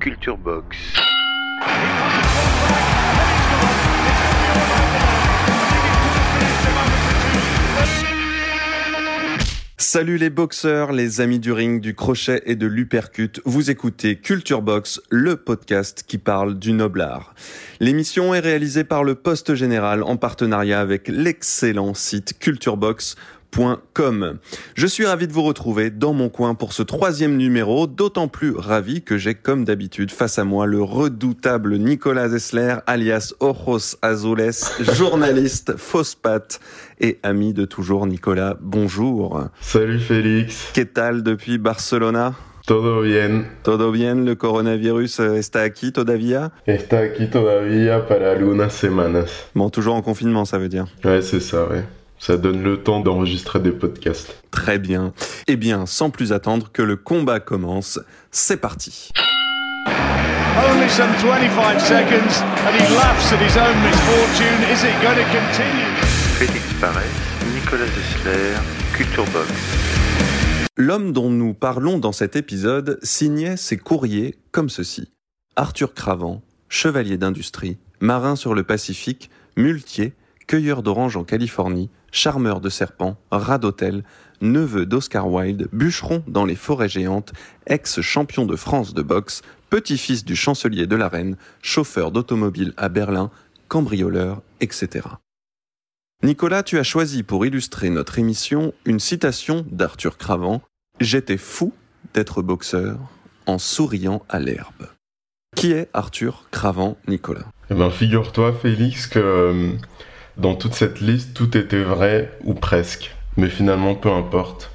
Culture Box. Salut les boxeurs, les amis du ring, du crochet et de l'uppercut. Vous écoutez Culture Box, le podcast qui parle du noble art. L'émission est réalisée par le Poste Général en partenariat avec l'excellent site Je suis ravi de vous retrouver dans mon coin pour ce troisième numéro, d'autant plus ravi que j'ai comme d'habitude face à moi le redoutable Nicolas Zessler, alias Ojos Azules, journaliste, fausse patte et ami de toujours Nicolas. Bonjour. Salut Félix. ¿Qué tal depuis Barcelona? Todo bien. Todo bien, le coronavirus euh, está aquí todavía? Está aquí todavía para algunas semanas. Bon, toujours en confinement, ça veut dire. Ouais, c'est ça, ouais. Ça donne le temps d'enregistrer des podcasts. Très bien. Eh bien, sans plus attendre que le combat commence, c'est parti. Only some 25 seconds and he laughs at his own misfortune. Is it going to continue? Félix Parès, Nicolas Dessler, Culture Box. L'homme dont nous parlons dans cet épisode signait ses courriers comme ceci. Arthur Cravant, chevalier d'industrie, marin sur le Pacifique, muletier, cueilleur d'oranges en Californie, charmeur de serpents, rat d'hôtel, neveu d'Oscar Wilde, bûcheron dans les forêts géantes, ex-champion de France de boxe, petit-fils du chancelier de la reine, chauffeur d'automobile à Berlin, cambrioleur, etc. Nicolas, tu as choisi pour illustrer notre émission une citation d'Arthur Cravant J'étais fou d'être boxeur en souriant à l'herbe. Qui est Arthur Cravant, Nicolas? Eh ben, figure-toi, Félix, que euh, dans toute cette liste, tout était vrai, ou presque. Mais finalement, peu importe.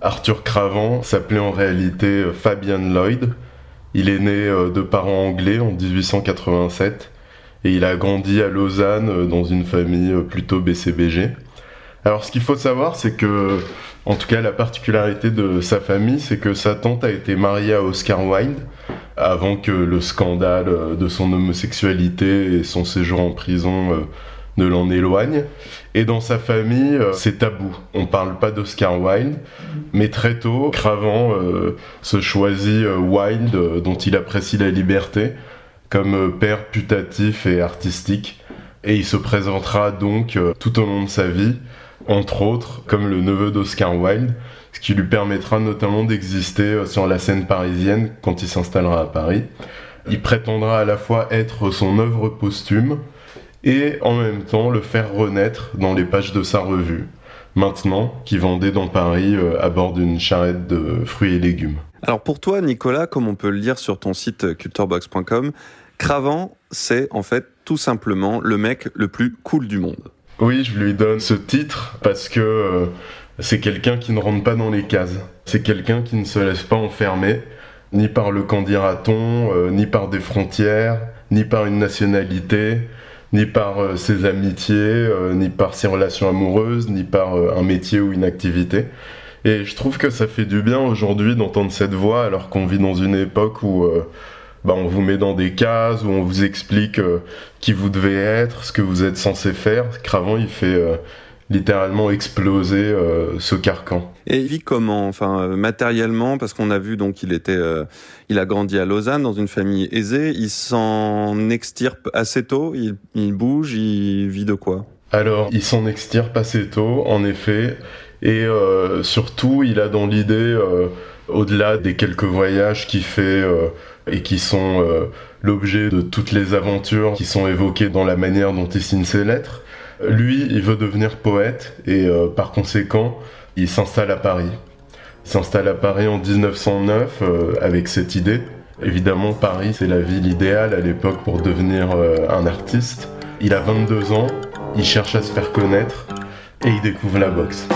Arthur Cravant s'appelait en réalité euh, Fabian Lloyd. Il est né euh, de parents anglais en 1887 et il a grandi à Lausanne euh, dans une famille plutôt BCBG. Alors ce qu'il faut savoir, c'est que, en tout cas la particularité de sa famille, c'est que sa tante a été mariée à Oscar Wilde avant que le scandale de son homosexualité et son séjour en prison ne l'en éloigne. Et dans sa famille, euh, c'est tabou. On parle pas d'Oscar Wilde, mais très tôt, Cravant euh, se choisit euh, Wilde, dont il apprécie la liberté, comme père putatif et artistique. Et il se présentera donc tout au long de sa vie, entre autres, comme le neveu d'Oscar Wilde, ce qui lui permettra notamment d'exister sur la scène parisienne quand il s'installera à Paris. Il prétendra à la fois être son œuvre posthume et en même temps le faire renaître dans les pages de sa revue, maintenant qui vendait dans Paris euh, à bord d'une charrette de fruits et légumes. Alors pour toi, Nicolas, comme on peut le lire sur ton site euh, culturebox.com, Cravant, c'est en fait tout simplement le mec le plus cool du monde. Oui, je lui donne ce titre parce que euh, c'est quelqu'un qui ne rentre pas dans les cases. C'est quelqu'un qui ne se laisse pas enfermer, ni par le qu'en dira-t-on, euh, ni par des frontières, ni par une nationalité, ni par euh, ses amitiés, euh, ni par ses relations amoureuses, ni par euh, un métier ou une activité. Et je trouve que ça fait du bien aujourd'hui d'entendre cette voix alors qu'on vit dans une époque où euh, bah, on vous met dans des cases, où on vous explique qui vous devez être, ce que vous êtes censé faire. Cravant, il fait littéralement exploser euh, ce carcan. Et il vit comment Enfin, euh, matériellement, parce qu'on a vu donc il était, euh, il a grandi à Lausanne dans une famille aisée. Il s'en extirpe assez tôt. Il, il bouge. Il vit de quoi? Alors, il s'en extirpe assez tôt, en effet, et euh, surtout, il a dans l'idée, euh, au-delà des quelques voyages qu'il fait euh, et qui sont euh, l'objet de toutes les aventures qui sont évoquées dans la manière dont il signe ses lettres, lui, il veut devenir poète et euh, par conséquent, il s'installe à Paris. s'installe à Paris en 1909 euh, avec cette idée. Évidemment, Paris, c'est la ville idéale à l'époque pour devenir euh, un artiste. Il a 22 ans, il cherche à se faire connaître et il découvre la boxe.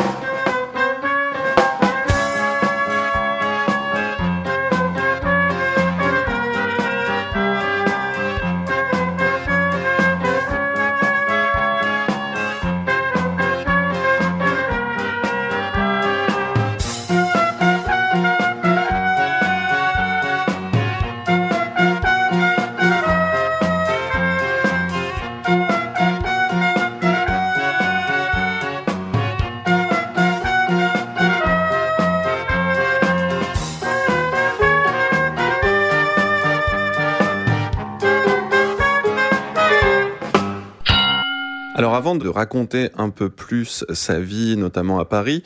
De raconter un peu plus sa vie, notamment à Paris,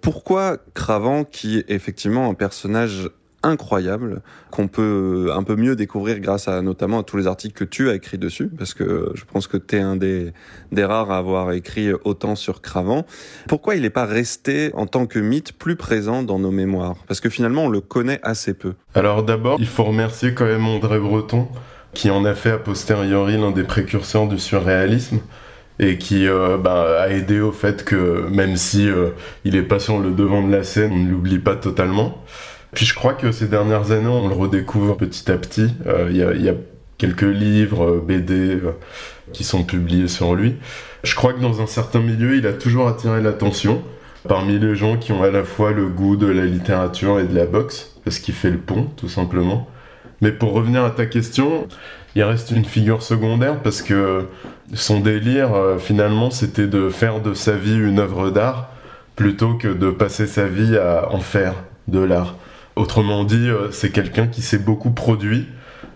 pourquoi Cravant, qui est effectivement un personnage incroyable qu'on peut un peu mieux découvrir grâce à notamment à tous les articles que tu as écrits dessus parce que je pense que tu es un des, des rares à avoir écrit autant sur Cravant. Pourquoi il n'est pas resté en tant que mythe plus présent dans nos mémoires? Parce que finalement on le connaît assez peu. Alors d'abord, il faut remercier quand même André Breton qui en a fait a posteriori l'un des précurseurs du surréalisme et qui euh, bah, a aidé au fait que même si euh, il est pas sur le devant de la scène, on ne l'oublie pas totalement. Puis je crois que ces dernières années, on le redécouvre petit à petit. Euh, Il y, a, quelques livres, BD qui sont publiés sur lui. Je crois que dans un certain milieu, il a toujours attiré l'attention parmi les gens qui ont à la fois le goût de la littérature et de la boxe, parce qu'il fait le pont, tout simplement. Mais pour revenir à ta question, il reste une figure secondaire parce que son délire, euh, finalement, c'était de faire de sa vie une œuvre d'art plutôt que de passer sa vie à en faire de l'art. Autrement dit, euh, c'est quelqu'un qui s'est beaucoup produit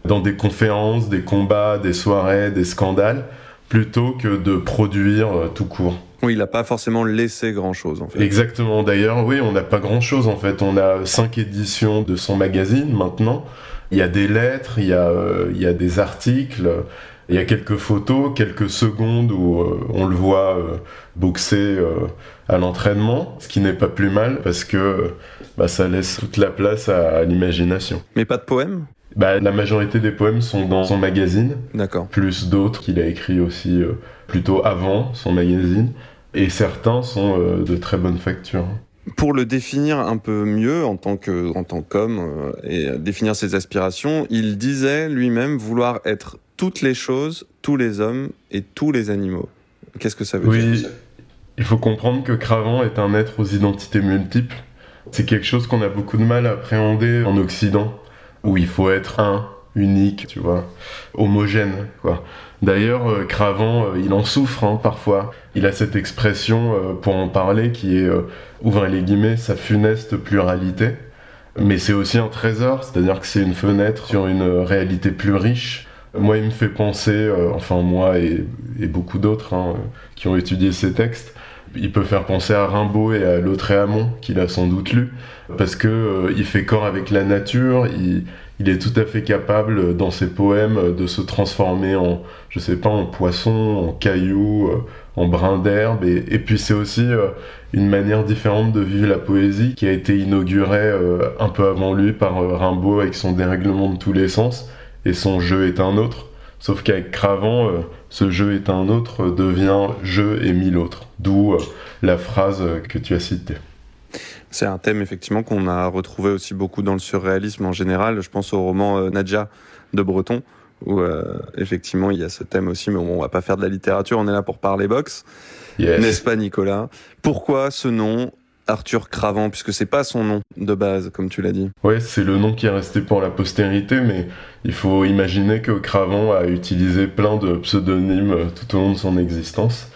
dans des conférences, des combats, des soirées, des scandales, plutôt que de produire euh, tout court. Oui, il n'a pas forcément laissé grand-chose en fait. Exactement. D'ailleurs, oui, on n'a pas grand-chose en fait. On a cinq éditions de son magazine maintenant. Il y a des lettres, il y a, il y a des articles, il y a quelques photos, quelques secondes où euh, on le voit euh, boxer euh, à l'entraînement, ce qui n'est pas plus mal parce que bah, ça laisse toute la place à, à l'imagination. Mais pas de poèmes? Bah, La majorité des poèmes sont dans son magazine, D'accord. plus d'autres qu'il a écrit aussi plutôt avant son magazine, et certains sont de très bonne facture. Pour le définir un peu mieux en tant que en tant qu'homme euh, et définir ses aspirations, il disait lui-même vouloir être toutes les choses, tous les hommes et tous les animaux. Qu'est-ce que ça veut Oui, dire? Il faut comprendre que Cravant est un être aux identités multiples. C'est quelque chose qu'on a beaucoup de mal à appréhender en Occident, où il faut être un, unique, tu vois, homogène, quoi. D'ailleurs, euh, Cravant, euh, il en souffre hein, parfois. Il a cette expression euh, pour en parler qui est, euh, ouvrez les guillemets, sa funeste pluralité. Mais c'est aussi un trésor, c'est-à-dire que c'est une fenêtre sur une réalité plus riche. Moi, il me fait penser, enfin moi et, beaucoup d'autres hein, qui ont étudié ces textes, il peut faire penser à Rimbaud et à Lautréamont, qu'il a sans doute lu, parce que il fait corps avec la nature, il, il est tout à fait capable euh, dans ses poèmes euh, de se transformer en, je sais pas, en poisson, en caillou, euh, en brin d'herbe, et, puis c'est aussi une manière différente de vivre la poésie qui a été inaugurée un peu avant lui par Rimbaud avec son dérèglement de tous les sens, et son jeu est un autre. Sauf qu'avec Cravant, ce jeu est un autre devient je et mille autres. D'où la phrase que tu as citée. C'est un thème effectivement qu'on a retrouvé aussi beaucoup dans le surréalisme en général. Je pense au roman euh, Nadja de Breton où euh, effectivement il y a ce thème aussi. Mais bon, on va pas faire de la littérature, on est là pour parler boxe, Yes. n'est-ce pas Nicolas? Pourquoi ce nom Arthur Cravant? Puisque c'est pas son nom de base comme tu l'as dit. Ouais, c'est le nom qui est resté pour la postérité, mais il faut imaginer que Cravant a utilisé plein de pseudonymes euh, tout au long de son existence.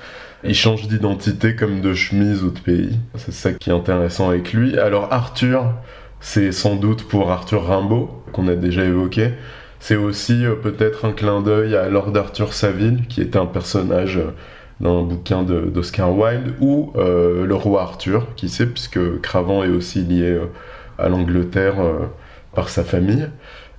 Il change d'identité comme de chemise ou de pays. C'est ça qui est intéressant avec lui. Alors Arthur, c'est sans doute pour Arthur Rimbaud, qu'on a déjà évoqué. C'est aussi euh, peut-être un clin d'œil à Lord Arthur Saville, qui était un personnage euh, dans un bouquin d'Oscar Wilde, ou euh, le roi Arthur, qui sait, puisque Cravant est aussi lié à l'Angleterre par sa famille.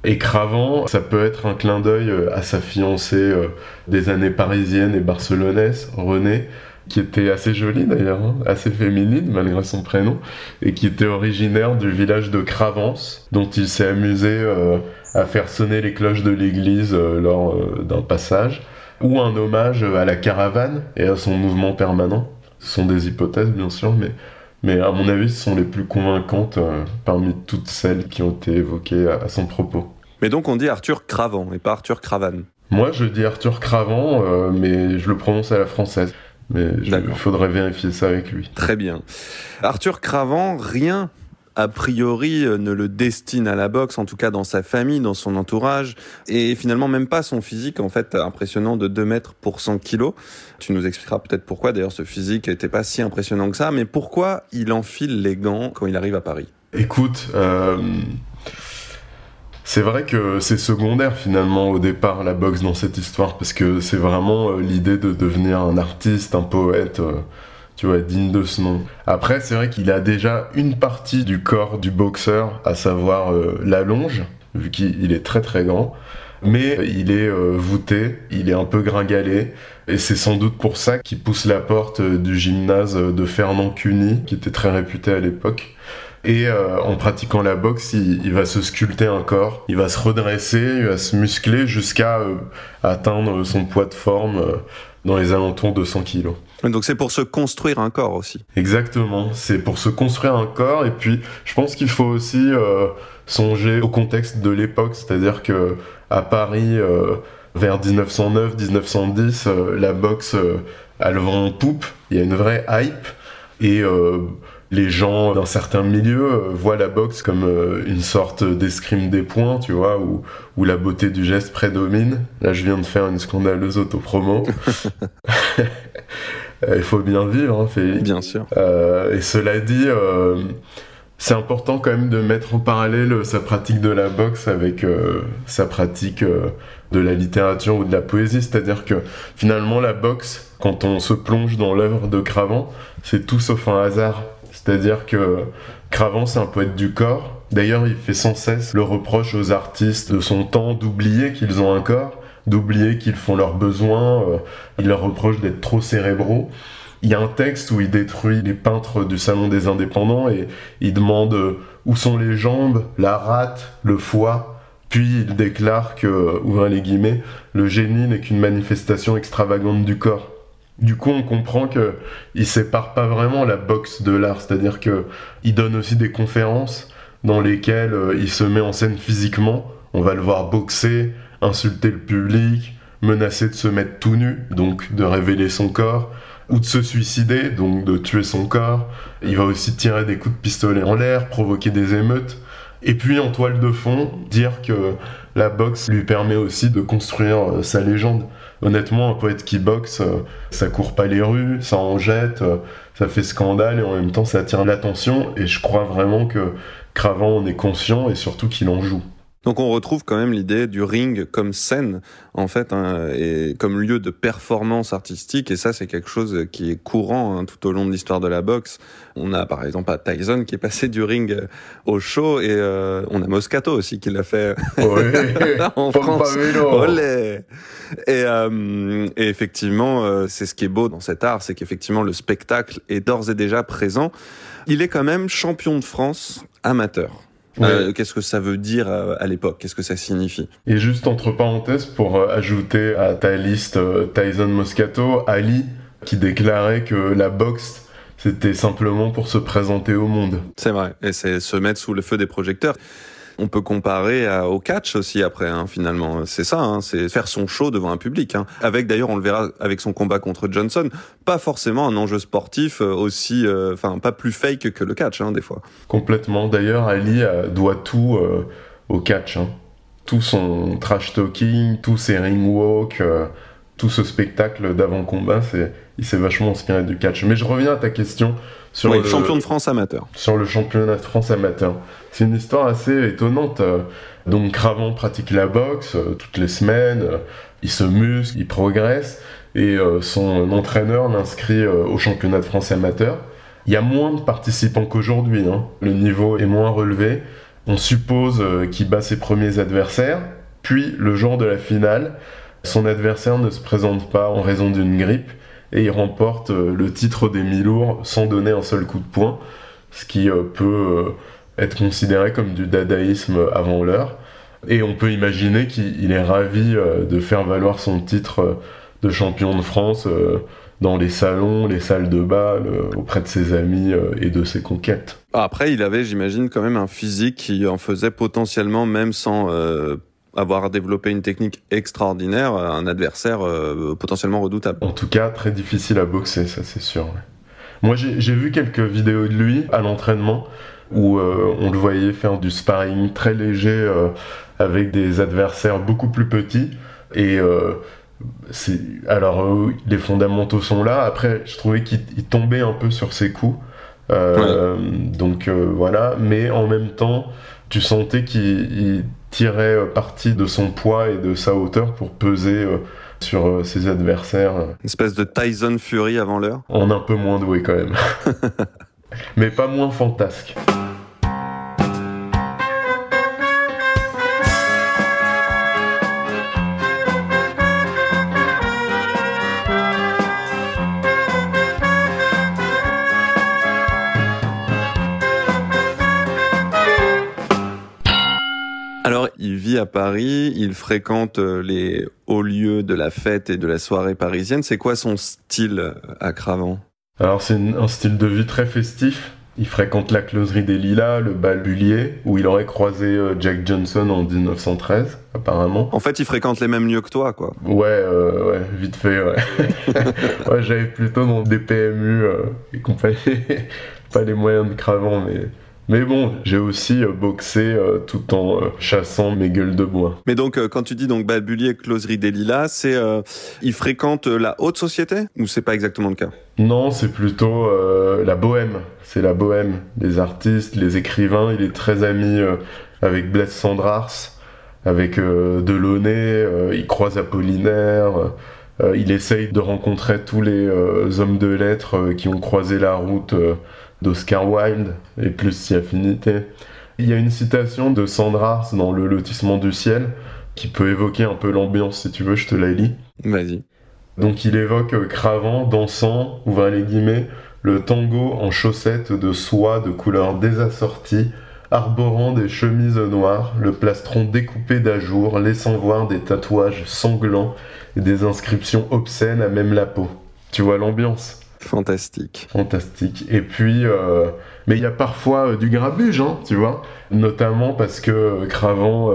Et Cravant, ça peut être un clin d'œil euh, à sa fiancée euh, des années parisiennes et barcelonaises, Renée. qui était assez jolie d'ailleurs, hein, assez féminine malgré son prénom, et qui était originaire du village de Cravance, dont il s'est amusé euh, à faire sonner les cloches de l'église lors d'un passage, ou un hommage à la caravane et à son mouvement permanent. Ce sont des hypothèses bien sûr, mais, mais à mon avis ce sont les plus convaincantes parmi toutes celles qui ont été évoquées à, à son propos. Mais donc on dit Arthur Cravant et pas Arthur Cravane. Moi je dis Arthur Cravant, mais je le prononce à la française. Mais il faudrait vérifier ça avec lui. Très bien. Arthur Cravant, rien a priori euh, ne le destine à la boxe, en tout cas dans sa famille, dans son entourage, et finalement même pas son physique, en fait impressionnant de 2 mètres pour 100 kilos. Tu nous expliqueras peut-être pourquoi d'ailleurs ce physique n'était pas si impressionnant que ça, mais pourquoi il enfile les gants quand il arrive à Paris? Écoute, euh, c'est vrai que c'est secondaire finalement au départ la boxe dans cette histoire parce que c'est vraiment euh, l'idée de devenir un artiste, un poète, tu vois, digne de ce nom. Après, c'est vrai qu'il a déjà une partie du corps du boxeur, à savoir euh, la longe, vu qu'il est très très grand. Mais il est voûté, il est un peu gringalé, et c'est sans doute pour ça qu'il pousse la porte du gymnase de Fernand Cuny, qui était très réputé à l'époque. Et euh, en pratiquant la boxe, il, va se sculpter un corps, il va se redresser, il va se muscler jusqu'à euh, atteindre son poids de forme euh, dans les alentours de 100 kilos. Donc c'est pour se construire un corps aussi. Exactement, c'est pour se construire un corps et puis je pense qu'il faut aussi songer au contexte de l'époque, c'est-à-dire que à Paris vers 1909-1910, la boxe elle vend en poupe, il y a une vraie hype et les gens d'un certain milieu euh, voient la boxe comme euh, une sorte d'escrime des points, tu vois, où, où la beauté du geste prédomine. Là, je viens de faire une scandaleuse autopromo. Il faut bien vivre, hein, Félix. Bien sûr. Euh, et cela dit, c'est important quand même de mettre en parallèle sa pratique de la boxe avec sa pratique de la littérature ou de la poésie. C'est-à-dire que finalement, la boxe, quand on se plonge dans l'œuvre de Cravant, c'est tout sauf un hasard. C'est-à-dire que Cravant, c'est un poète du corps. D'ailleurs, il fait sans cesse le reproche aux artistes de son temps d'oublier qu'ils ont un corps, d'oublier qu'ils font leurs besoins. Euh, il leur reproche d'être trop cérébraux. Il y a un texte où il détruit les peintres du Salon des Indépendants et il demande euh, où sont les jambes, la rate, le foie? Puis il déclare que, ouvrez les guillemets, le génie n'est qu'une manifestation extravagante du corps. Du coup, on comprend que il sépare pas vraiment la boxe de l'art, c'est-à-dire que il donne aussi des conférences dans lesquelles euh, il se met en scène physiquement. On va le voir boxer, insulter le public, menacer de se mettre tout nu, donc de révéler son corps, ou de se suicider, donc de tuer son corps. Il va aussi tirer des coups de pistolet en l'air, provoquer des émeutes. Et puis en toile de fond, dire que la boxe lui permet aussi de construire euh, sa légende honnêtement, un poète qui boxe, euh, ça court pas les rues, ça en jette, euh, ça fait scandale et en même temps ça attire l'attention. Et je crois vraiment que Cravant en est conscient et surtout qu'il en joue. Donc on retrouve quand même l'idée du ring comme scène, en fait, hein, et comme lieu de performance artistique. Et ça, c'est quelque chose qui est courant hein, tout au long de l'histoire de la boxe. On a par exemple Tyson qui est passé du ring au show, et euh, on a Moscato aussi qui l'a fait en France. Olé et, euh, et, effectivement, euh, c'est ce qui est beau dans cet art, c'est qu'effectivement le spectacle est d'ores et déjà présent. Il est quand même champion de France amateur. Euh, qu'est-ce que ça veut dire euh, à, l'époque? Qu'est-ce que ça signifie? Et juste entre parenthèses, pour euh, ajouter à ta liste Tyson Moscato, Ali, qui déclarait que la boxe, c'était simplement pour se présenter au monde. C'est vrai, et c'est se mettre sous le feu des projecteurs on peut comparer au catch aussi après, hein, finalement. C'est ça, hein, c'est faire son show devant un public. Hein. Avec d'ailleurs, on le verra avec son combat contre Johnson, pas forcément un enjeu sportif euh, aussi, euh, enfin pas plus fake que le catch des fois. Complètement. D'ailleurs, Ali euh, doit tout au catch. Tout son trash talking, tous ses ring walks, tout ce spectacle d'avant combat, c'est il s'est vachement inspiré du catch. Mais je reviens à ta question sur le champion de France amateur. Sur le championnat de France amateur. C'est une histoire assez étonnante. Donc Cravant pratique la boxe euh, toutes les semaines, euh, il se muscle, il progresse, et euh, son entraîneur l'inscrit au championnat de France amateur. Il y a moins de participants qu'aujourd'hui, hein. le niveau est moins relevé. On suppose qu'il bat ses premiers adversaires, puis le jour de la finale, son adversaire ne se présente pas en raison d'une grippe, et il remporte euh, le titre des mi-lourds sans donner un seul coup de poing, ce qui euh, peut euh, être considéré comme du dadaïsme avant l'heure. Et on peut imaginer qu'il est ravi de faire valoir son titre de champion de France dans les salons, les salles de bal, auprès de ses amis et de ses conquêtes. Après, il avait, j'imagine, quand même un physique qui en faisait potentiellement, même sans avoir développé une technique extraordinaire, un adversaire euh, potentiellement redoutable. En tout cas, très difficile à boxer, ça c'est sûr. Moi, j'ai vu quelques vidéos de lui à l'entraînement où euh, on le voyait faire du sparring très léger euh, avec des adversaires beaucoup plus petits. Et alors les fondamentaux sont là. Après, je trouvais qu'il tombait un peu sur ses coups. Donc voilà, mais en même temps, tu sentais qu'il tirait euh, parti de son poids et de sa hauteur pour peser euh, sur euh, ses adversaires. Une espèce de Tyson Fury avant l'heure En un peu moins doué quand même. Mais pas moins fantasque. À Paris, il fréquente euh, les hauts lieux de la fête et de la soirée parisienne. C'est quoi son style euh, à Cravant? Alors c'est un style de vie très festif. Il fréquente la closerie des Lilas, le bal Bullier, où il aurait croisé euh, Jack Johnson en 1913, apparemment. En fait, il fréquente les mêmes lieux que toi, quoi. Ouais, ouais, vite fait, ouais. ouais J'avais plutôt dans des PMU et compagnie. Pas les moyens de Cravant, mais mais bon, j'ai aussi euh, boxé euh, tout en euh, chassant mes gueules de bois. Mais donc, quand tu dis donc Balbulier, Closerie des Lilas, c'est il fréquente la haute société ou c'est pas exactement le cas? Non, c'est plutôt la bohème. C'est la bohème des artistes, les écrivains. Il est très ami avec Blaise Sandrars, avec Delaunay. il croise Apollinaire. il essaye de rencontrer tous les hommes de lettres qui ont croisé la route d'Oscar Wilde et plus si affinité. Il y a une citation de Sandra dans Le lotissement du ciel qui peut évoquer un peu l'ambiance si tu veux, je te la lis. Vas-y. Donc il évoque euh, cravant, dansant, ouvre les guillemets, le tango en chaussettes de soie de couleur désassortie, arborant des chemises noires, le plastron découpé d'ajour, laissant voir des tatouages sanglants et des inscriptions obscènes à même la peau. Tu vois l'ambiance? Fantastique. Fantastique. Et puis, euh, mais il y a parfois euh, du grabuge, hein, tu vois. Notamment parce que euh, Cravant,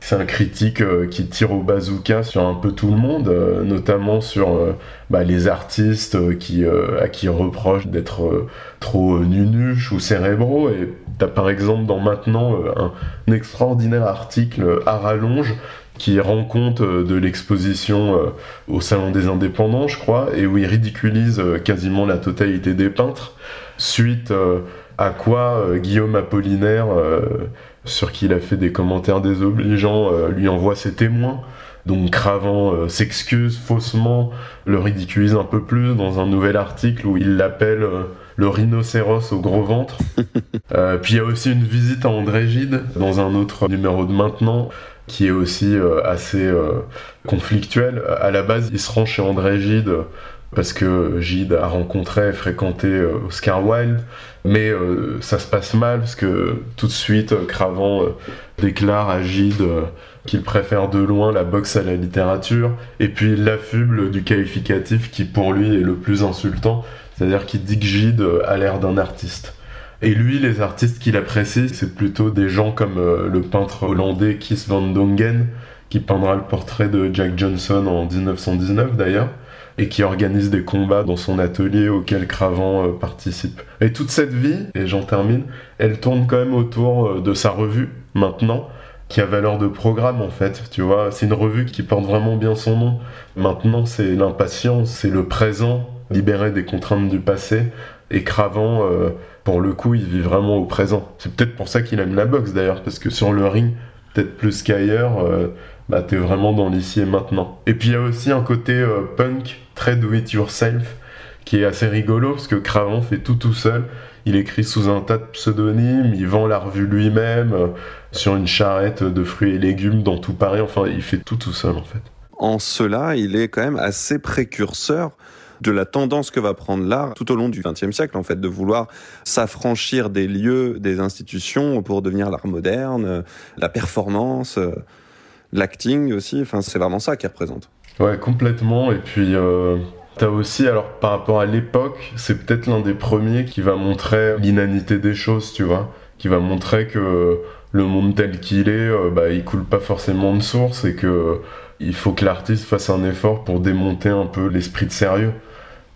c'est un critique qui tire au bazooka sur un peu tout le monde, notamment sur bah, les artistes qui, à qui reproche d'être trop nunuches ou cérébraux. Et t'as par exemple dans Maintenant un, extraordinaire article à rallonge qui rend compte euh, de l'exposition euh, au Salon des Indépendants, je crois, et où il ridiculise euh, quasiment la totalité des peintres, suite à quoi Guillaume Apollinaire, sur qui il a fait des commentaires désobligeants, lui envoie ses témoins. Donc Cravant s'excuse faussement, le ridiculise un peu plus dans un nouvel article où il l'appelle le rhinocéros au gros ventre. puis il y a aussi une visite à André Gide dans un autre numéro de maintenant qui est aussi euh, assez euh, conflictuel. À la base, il se rend chez André Gide parce que Gide a rencontré et fréquenté euh, Oscar Wilde, mais ça se passe mal parce que tout de suite, Cravant déclare à Gide qu'il préfère de loin la boxe à la littérature, et puis il l'affuble du qualificatif qui pour lui est le plus insultant, c'est-à-dire qu'il dit que Gide a l'air d'un artiste. Et lui, les artistes qu'il apprécie, c'est plutôt des gens comme euh, le peintre hollandais Kies van Dongen, qui peindra le portrait de Jack Johnson en 1919 d'ailleurs, et qui organise des combats dans son atelier auquel Cravant euh, participe. Et toute cette vie, et j'en termine, elle tourne quand même autour euh, de sa revue, maintenant, qui a valeur de programme en fait, tu vois. C'est une revue qui porte vraiment bien son nom. Maintenant, c'est l'impatience, c'est le présent, libéré des contraintes du passé, et Cravant pour le coup, il vit vraiment au présent. C'est peut-être pour ça qu'il aime la boxe d'ailleurs, parce que sur le ring, peut-être plus qu'ailleurs, euh, bah, t'es vraiment dans l'ici et maintenant. Et puis il y a aussi un côté euh, punk, très do it yourself, qui est assez rigolo, parce que Cravant fait tout tout seul. Il écrit sous un tas de pseudonymes, il vend la revue lui-même, euh, sur une charrette de fruits et légumes dans tout Paris. Enfin, il fait tout tout seul en fait. En cela, il est quand même assez précurseur de la tendance que va prendre l'art tout au long du XXe siècle, en fait, de vouloir s'affranchir des lieux, des institutions pour devenir l'art moderne, la performance, l'acting aussi. Enfin, c'est vraiment ça qui représente. Ouais, complètement. Et puis, euh, t'as aussi, alors par rapport à l'époque, c'est peut-être l'un des premiers qui va montrer l'inanité des choses, tu vois, qui va montrer que le monde tel qu'il est, euh, bah, il coule pas forcément de source et que il faut que l'artiste fasse un effort pour démonter un peu l'esprit de sérieux.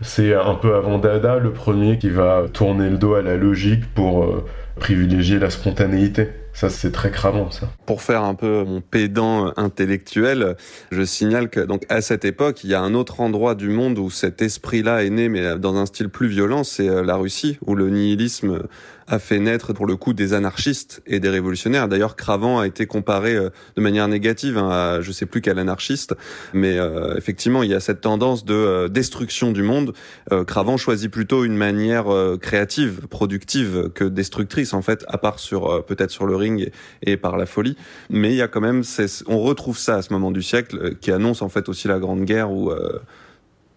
C'est un peu avant Dada le premier qui va tourner le dos à la logique pour euh, privilégier la spontanéité. Ça, c'est très cravant, ça. Pour faire un peu mon pédant intellectuel, je signale que, donc, à cette époque, il y a un autre endroit du monde où cet esprit-là est né, mais dans un style plus violent, c'est euh, la Russie, où le nihilisme a fait naître pour le coup des anarchistes et des révolutionnaires. D'ailleurs, Cravant a été comparé euh, de manière négative hein, à je sais plus quel anarchiste, mais euh, effectivement, il y a cette tendance de euh, destruction du monde. Cravant choisit plutôt une manière créative, productive que destructrice en fait, à part sur peut-être sur le ring et, par la folie. Mais il y a quand même, on retrouve ça à ce moment du siècle qui annonce en fait aussi la Grande Guerre où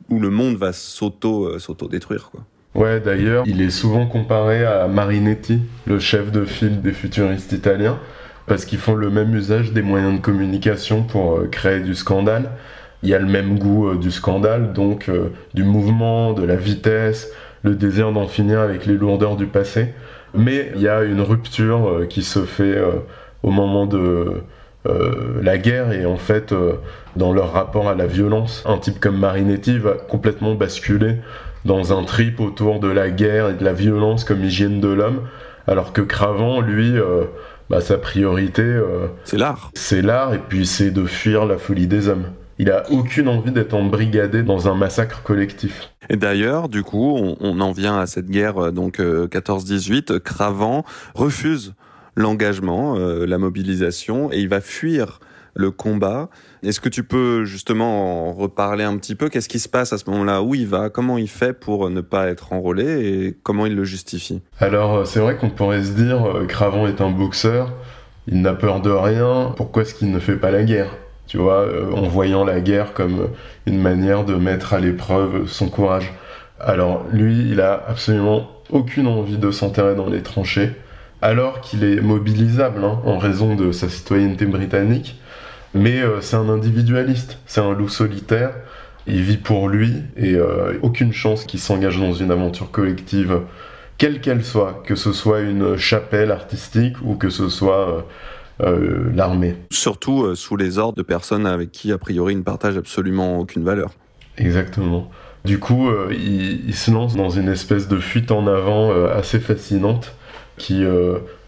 où le monde va s'auto s'auto détruire quoi. Ouais, d'ailleurs, il est souvent comparé à Marinetti, le chef de file des futuristes italiens, parce qu'ils font le même usage des moyens de communication pour euh, créer du scandale. Il y a le même goût euh, du scandale, donc euh, du mouvement, de la vitesse, le désir d'en finir avec les lourdeurs du passé. Mais il y a une rupture qui se fait au moment de la guerre et en fait dans leur rapport à la violence. Un type comme Marinetti va complètement basculer dans un trip autour de la guerre et de la violence comme hygiène de l'homme, alors que Cravant, lui, euh, bah, sa priorité... Euh, c'est l'art. C'est l'art, et puis c'est de fuir la folie des hommes. Il a aucune envie d'être embrigadé dans un massacre collectif. Et d'ailleurs, du coup, on, en vient à cette guerre euh, donc 14-18. Cravant refuse l'engagement, la mobilisation, et il va fuir le combat. Est-ce que tu peux justement en reparler un petit peu? Qu'est-ce qui se passe à ce moment-là? Où il va? Comment il fait pour ne pas être enrôlé? Et comment il le justifie? Alors, euh, c'est vrai qu'on pourrait se dire, euh, Cravant est un boxeur, il n'a peur de rien, pourquoi est-ce qu'il ne fait pas la guerre? Tu vois, euh, en voyant la guerre comme une manière de mettre à l'épreuve son courage. Alors, lui, il a absolument aucune envie de s'enterrer dans les tranchées, alors qu'il est mobilisable hein, en raison de sa citoyenneté britannique mais euh, c'est un individualiste, c'est un loup solitaire. Il vit pour lui et euh, aucune chance qu'il s'engage dans une aventure collective, quelle qu'elle soit, que ce soit une chapelle artistique ou que ce soit euh, l'armée. Surtout sous les ordres de personnes avec qui, a priori, il ne partage absolument aucune valeur. Exactement. Du coup, il, il, se lance dans une espèce de fuite en avant assez fascinante qui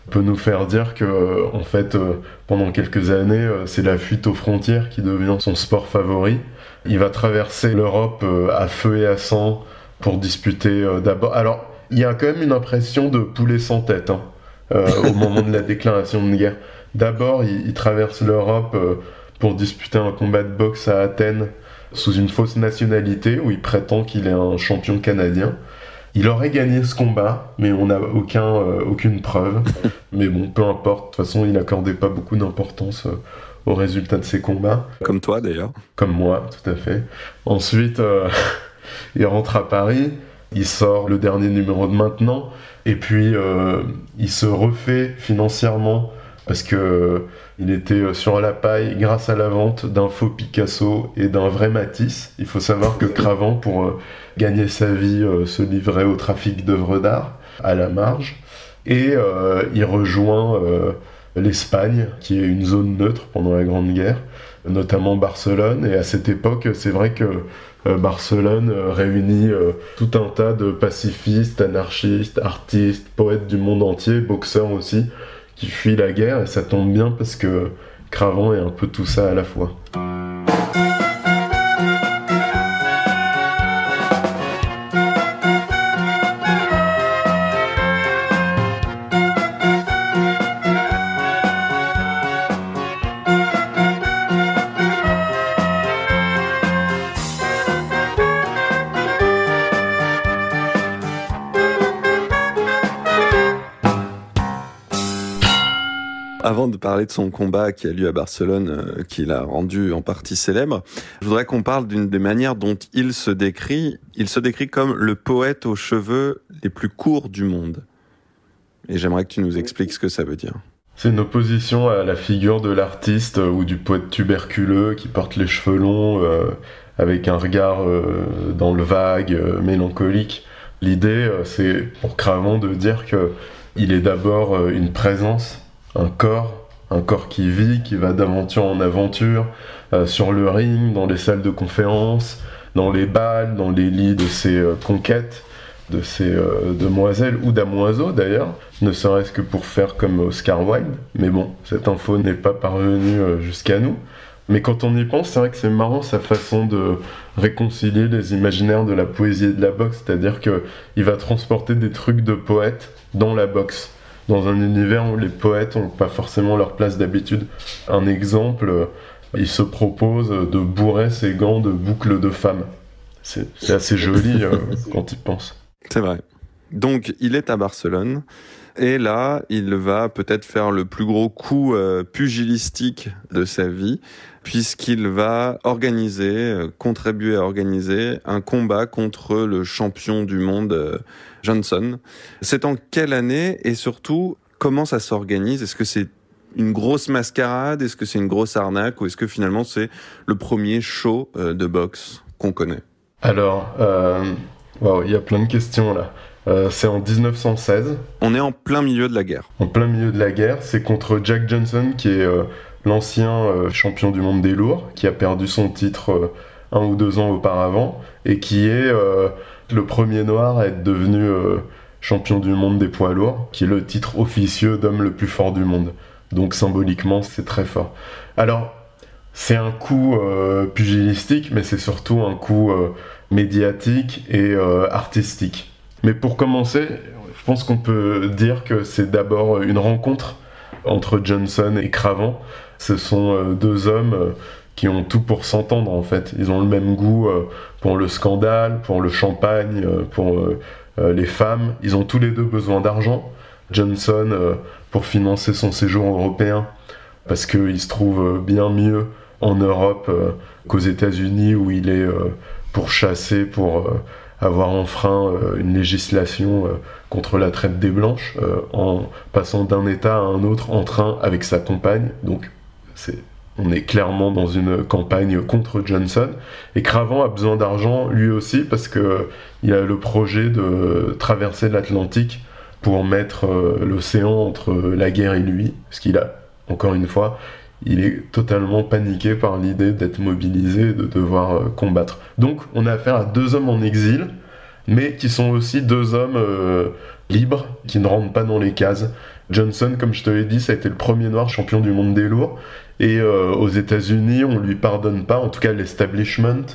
peut nous faire dire que en fait euh, pendant quelques années euh, c'est la fuite aux frontières qui devient son sport favori. Il va traverser l'Europe euh, à feu et à sang pour disputer d'abord. Alors il y a quand même une impression de poulet sans tête hein, au moment de la déclaration de guerre. D'abord il, il, traverse l'Europe pour disputer un combat de boxe à Athènes sous une fausse nationalité où il prétend qu'il est un champion canadien. Il aurait gagné ce combat, mais on n'a aucun, euh, aucune preuve. mais bon, peu importe. De toute façon, il n'accordait pas beaucoup d'importance euh, au résultat de ses combats. Comme toi d'ailleurs. Comme moi, tout à fait. Ensuite, euh, il rentre à Paris. Il sort le dernier numéro de maintenant. Et puis, il se refait financièrement parce que il était sur la paille grâce à la vente d'un faux Picasso et d'un vrai Matisse. Il faut savoir que Cravant, pour gagner sa vie, euh, se livrer au trafic d'œuvres d'art à la marge. Et euh, il rejoint euh, l'Espagne, qui est une zone neutre pendant la Grande Guerre, notamment Barcelone. Et à cette époque, c'est vrai que Barcelone réunit tout un tas de pacifistes, anarchistes, artistes, poètes du monde entier, boxeurs aussi, qui fuient la guerre. Et ça tombe bien parce que Cravant est un peu tout ça à la fois. Parler de son combat qui a lieu à Barcelone, euh, qu'il a rendu en partie célèbre, je voudrais qu'on parle d'une des manières dont il se décrit. Il se décrit comme le poète aux cheveux les plus courts du monde. Et j'aimerais que tu nous expliques ce que ça veut dire. C'est une opposition à la figure de l'artiste euh, ou du poète tuberculeux qui porte les cheveux longs euh, avec un regard dans le vague, mélancolique. L'idée, c'est pour Cravant de dire que il est d'abord une présence, un corps, un corps qui vit, qui va d'aventure en aventure, euh, sur le ring, dans les salles de conférence, dans les balles, dans les lits de ses euh, conquêtes, de ses euh, demoiselles ou damoiseaux d'ailleurs, ne serait-ce que pour faire comme Oscar Wilde. Mais bon, cette info n'est pas parvenue jusqu'à nous. Mais quand on y pense, c'est vrai que c'est marrant sa façon de réconcilier les imaginaires de la poésie et de la boxe, c'est-à-dire que il va transporter des trucs de poète dans la boxe, dans un univers où les poètes n'ont pas forcément leur place d'habitude. Un exemple, euh, il se propose de bourrer ses gants de boucles de femmes. C'est c'est assez joli euh, quand il pense. C'est vrai. Donc, il est à Barcelone. Et là, il va peut-être faire le plus gros coup euh, pugilistique de sa vie, puisqu'il va organiser, euh, contribuer à organiser un combat contre le champion du monde Johnson. C'est en quelle année et surtout, comment ça s'organise? Est-ce que c'est une grosse mascarade? Est-ce que c'est une grosse arnaque? Ou est-ce que finalement c'est le premier show euh, de boxe qu'on connaît? Alors, euh, il y a plein de questions là. Euh, c'est en 1916, On est en plein milieu de la guerre. en plein milieu de la guerre. C'est contre Jack Johnson, qui est euh, l'ancien champion du monde des lourds, qui a perdu son titre un ou deux ans auparavant, et qui est le premier noir à être devenu euh, champion du monde des poids lourds, qui est le titre officieux d'homme le plus fort du monde. Donc symboliquement, c'est très fort. Alors, c'est un coup euh, pugilistique, mais c'est surtout un coup euh, médiatique et artistique. Mais pour commencer, je pense qu'on peut dire que c'est d'abord une rencontre entre Johnson et Cravant. Ce sont deux hommes qui ont tout pour s'entendre en fait. Ils ont le même goût euh, pour le scandale, pour le champagne, euh, pour euh, les femmes. Ils ont tous les deux besoin d'argent. Johnson pour financer son séjour européen parce qu'il se trouve bien mieux en Europe qu'aux États-Unis où il est pourchassé pour avoir enfreint une législation contre la traite des blanches en passant d'un État à un autre en train avec sa compagne. Donc c'est on est clairement dans une campagne contre Johnson. Et Cravant a besoin d'argent lui aussi parce que il a le projet de traverser l'Atlantique pour mettre euh, l'océan entre la guerre et lui. Parce qu'il a, encore une fois, il est totalement paniqué par l'idée d'être mobilisé de devoir euh, combattre. Donc on a affaire à deux hommes en exil, mais qui sont aussi deux hommes euh, libres, qui ne rentrent pas dans les cases. Johnson, comme je te l'ai dit, ça a été le premier noir champion du monde des lourds. Et euh, aux États-Unis, on lui pardonne pas, en tout cas l'establishment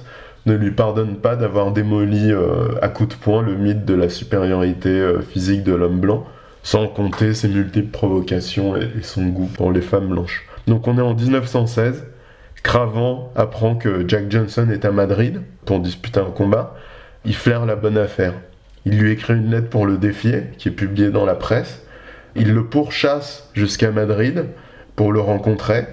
ne lui pardonne pas d'avoir démoli euh, à coups de poing le mythe de la supériorité euh, physique de l'homme blanc, sans compter ses multiples provocations et, et son goût pour les femmes blanches. Donc on est en 1916. Cravant apprend que Jack Johnson est à Madrid pour disputer un combat. Il flaire la bonne affaire. Il lui écrit une lettre pour le défier, qui est publiée dans la presse. Il le pourchasse jusqu'à Madrid pour le rencontrer.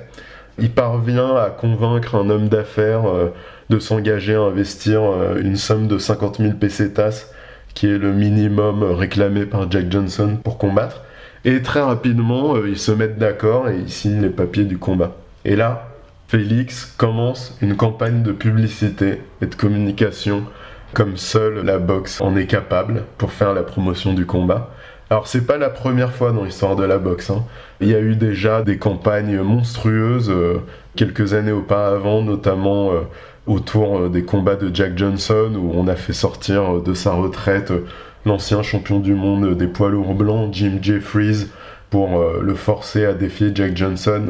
Il parvient à convaincre un homme d'affaires euh, de s'engager à investir euh, une somme de 50 000 pesetas, qui est le minimum réclamé par Jack Johnson pour combattre. Et très rapidement, euh, ils se mettent d'accord et ils signent les papiers du combat. Et là, Félix commence une campagne de publicité et de communication comme seule la boxe en est capable pour faire la promotion du combat. Alors c'est pas la première fois dans l'histoire de la boxe. hein. Il y a eu déjà des campagnes monstrueuses euh, quelques années auparavant, notamment euh, autour euh, des combats de Jack Johnson où on a fait sortir de sa retraite l'ancien champion du monde des poids lourds blancs Jim Jeffries pour le forcer à défier Jack Johnson